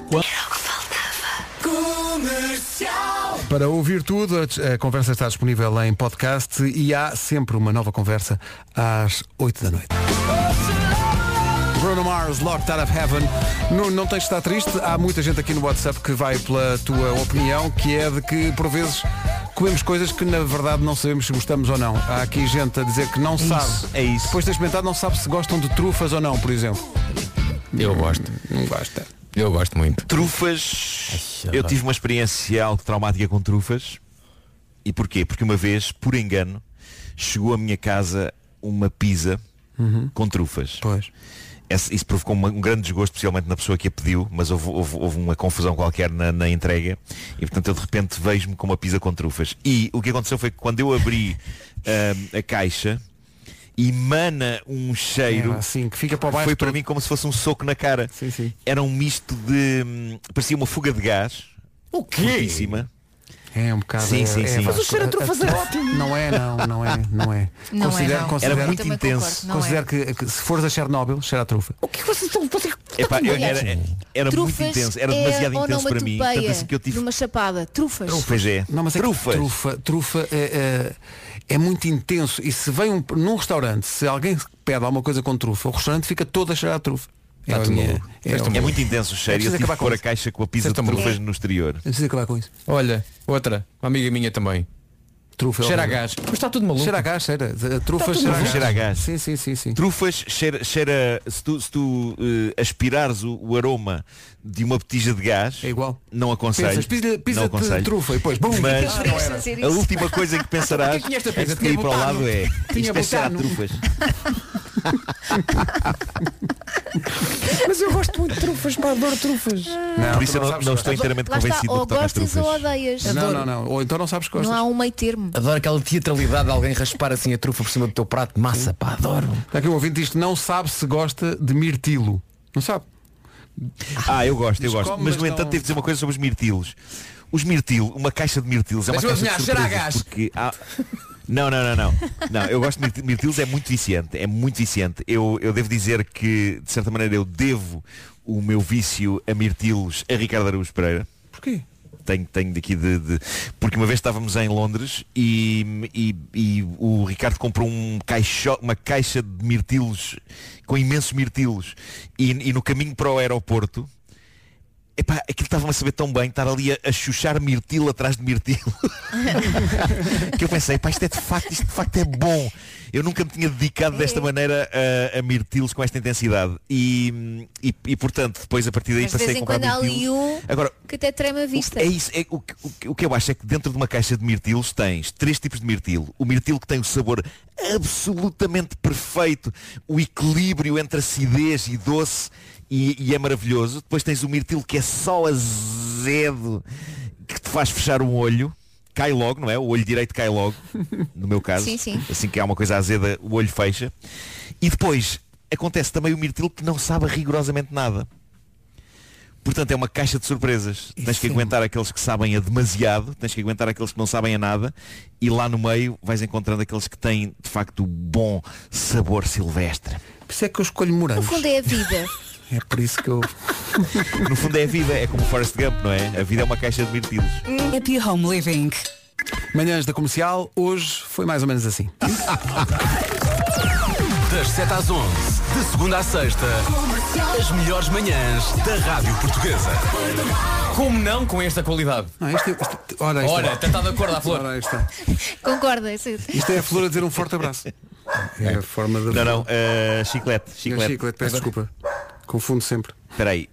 Para ouvir tudo, a, a conversa está disponível em podcast e há sempre uma nova conversa às 8 da noite. Bruno Mars, Locked Out of Heaven. Nuno, não tens de estar triste. Há muita gente aqui no WhatsApp que vai pela tua opinião, que é de que, por vezes, comemos coisas que na verdade não sabemos se gostamos ou não. Há aqui gente a dizer que não sabe. é isso. Depois de ter experimentado, não sabe se gostam de trufas ou não, por exemplo. Eu gosto. Não gosta. Eu gosto muito. Trufas. Eu tive uma experiência algo traumática com trufas. E porquê? Porque uma vez, por engano, chegou à minha casa uma pizza com trufas. Pois. Isso provocou uma- um grande desgosto, especialmente na pessoa que a pediu, mas houve, houve- houve uma confusão qualquer na, na entrega e portanto eu de repente vejo-me com uma pizza com trufas. E o que aconteceu foi que quando eu abri ahm, a caixa, emana um cheiro É, assim, que fica para baixo foi para mim como se fosse um soco na cara. Sim, sim. Era um misto de. hum, parecia uma fuga de gás. O quê? Fortíssima. É um bocado. Sim, é- sim, é sim. Mas o cheiro a trufas <laughs> é ótimo. Não é, não, não é, não é. Não é, Considero- não. considero- Era muito intenso. concordo, não Considero é. que, que se fores a Chernobyl, cheira a trufa. O que vocês estão eu- era era muito Trufas intenso, era é demasiado intenso para mim. Tanto assim que eu tive. Numa chapada. Trufas. Pois é. Não, mas é Trufas. trufa, trufa é, é- é muito intenso. E se vem um, num restaurante, se alguém pede alguma coisa com trufa, o restaurante fica todo a cheirar a trufa. É, a tudo minha- maluco. é, estão É muito intenso o cheiro. É e eu tive acabar que pôr com a caixa com a pizza de trufas no exterior. É preciso acabar com isso. Olha, outra, uma amiga minha também. Trufa é Cheira a gás. Mas está tudo maluco. Cheira a gás, cheira. A trufa tudo cheira, a gás. Cheira a gás. Sim, sim, sim, sim. Trufas cheira, cheira se tu, se tu eh, aspirares o, o aroma de uma botija de gás, É igual. não aconselho. Pensas, pisa, pisa não de aconselho. trufa e depois, bum, Mas <laughs> a última coisa que <laughs> pensarás Porquê que de Tinha ir para o lado é Tinha isto é cheira a trufas. <laughs> <laughs> Mas eu gosto muito de trufas, pá, adoro trufas. Não, Por isso eu não, sabes não estou inteiramente Lá está, convencido ou do que toca às gostas ou trufas. odeias. Não, não, não. Ou então não sabes que gostas. Não há um meio termo. Adoro aquela teatralidade de alguém raspar assim a trufa por cima do teu prato de massa, pá, adoro. Está aqui um ouvinte diz que não sabe se gosta de mirtilo. Não sabe? Ah, eu gosto, eu gosto. como, Mas mas no entanto não- devo dizer uma coisa sobre os mirtilos. Os mirtilos, uma caixa de mirtilos é uma Deixa-me caixa de adivinhar, surpresas gás. porque há... Não, não, não, não. Não, eu gosto de mirti- mirtilos, é muito viciante, é muito viciante. Eu, eu devo dizer que, de certa maneira, eu devo o meu vício a mirtilos a Ricardo Araújo Pereira. Porquê? Tenho, tenho daqui de, de- Porque uma vez estávamos em Londres e, e- e o Ricardo comprou um caixo, uma caixa de mirtilos com imensos mirtilos e, e no caminho para o aeroporto Epá, aquilo estava-me a saber tão bem estar ali a, a chuchar mirtilo atrás de mirtilo <laughs> que eu pensei, pá, isto é de facto, isto de facto é bom Eu nunca me tinha dedicado desta maneira a, a mirtilos com esta intensidade. E, e, e, portanto, depois a partir daí Mas passei vez a comprar quando há ali mirtilos. um Agora, que até trema a vista. é isso, é, o, o o que eu acho é que dentro de uma caixa de mirtilos tens três tipos de mirtilo. O mirtilo que tem o sabor absolutamente perfeito, o equilíbrio entre acidez e doce e, e é maravilhoso. Depois tens o mirtilo que é só azedo, que te faz fechar um olho. Cai logo, não é? O olho direito cai logo, <laughs> no meu caso. Sim, sim. Assim que há uma coisa azeda, o olho fecha. E depois acontece também o mirtilo que não sabe rigorosamente nada. Portanto, é uma caixa de surpresas. Tens que aguentar aqueles que sabem a demasiado, tens que aguentar aqueles que não sabem a nada, e lá no meio vais encontrando aqueles que têm, de facto, o bom sabor silvestre. Por isso é que eu escolho No morangos. fundo é a vida. <laughs> É por isso que eu. <laughs> No fundo é a vida, é como o Forrest Gump, não é? A vida é uma caixa de mirtilos. Happy Home Living. Manhãs da comercial, hoje foi mais ou menos assim. <laughs> Das 7 às 11, de segunda à sexta, as melhores manhãs da Rádio Portuguesa. Como não com esta qualidade? Não, isto, é- isto, ora, isto, Ora, até está de acordo à flor. Ora, isto, é- Concorda? é isso. isto é a flor a dizer um forte abraço. É a forma de. Não, não, eh, chiclete, É chiclete. chiclete, peço desculpa. Confundo sempre. Espera aí.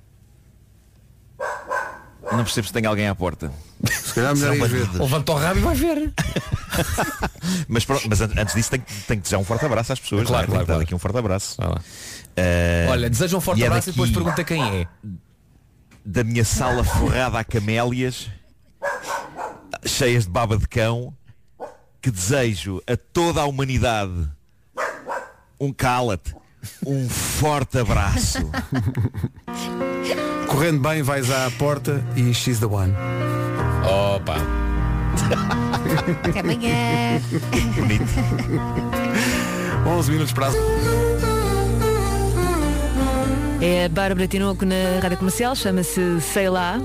Não percebo se tem alguém à porta. Se calhar melhor São ir ver. Levanta o rabo e vai ver. <laughs> Mas, pronto, mas an- antes disso tenho, tenho que desejar um forte abraço às pessoas. Claro, é? Claro, claro. aqui um forte abraço. Eh, Olha, deseja um forte e é abraço e depois daqui pergunta quem é. Da minha sala forrada a camélias, cheias de baba de cão, que desejo a toda a humanidade um cala-te, um forte abraço. Correndo bem, vais à porta e she's the one. Opa. Até amanhã. Bonito. 11 minutos para. É a Bárbara Tinoco na Rádio Comercial, chama-se Sei Lá.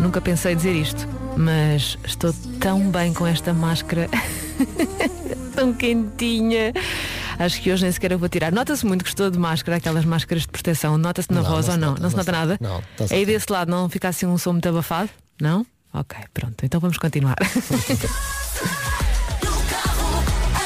Nunca pensei dizer isto, mas estou tão bem com esta máscara. <laughs> tão quentinha. Acho que hoje nem sequer eu vou tirar. Nota-se muito que estou de máscara, aquelas máscaras de proteção. Nota-se na Não, voz não ou não? nota, não se nota nada? não, está-se Aí desse lado não fica assim um som muito abafado? Não? Ok, pronto. Então vamos continuar. <laughs>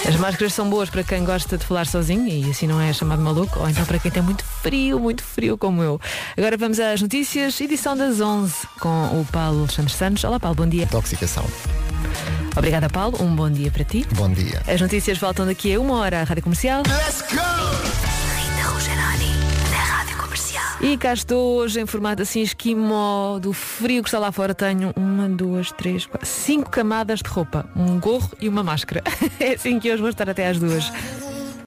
As máscaras são boas para quem gosta de falar sozinho e assim não é chamado maluco, ou então para quem tem muito frio, muito frio como eu. Agora vamos às notícias, edição das 11 com o Paulo Alexandre Santos. Olá Paulo, bom dia. Intoxicação. Obrigada Paulo, um bom dia para ti. Bom dia. As notícias voltam daqui a uma hora à Rádio Comercial. Rita Rogeroni, na Rádio Comercial. E cá estou hoje em formato assim esquimó do frio que está lá fora. Tenho uma, duas, três, quatro, cinco camadas de roupa, um gorro e uma máscara. <laughs> É assim que hoje vou estar até às duas.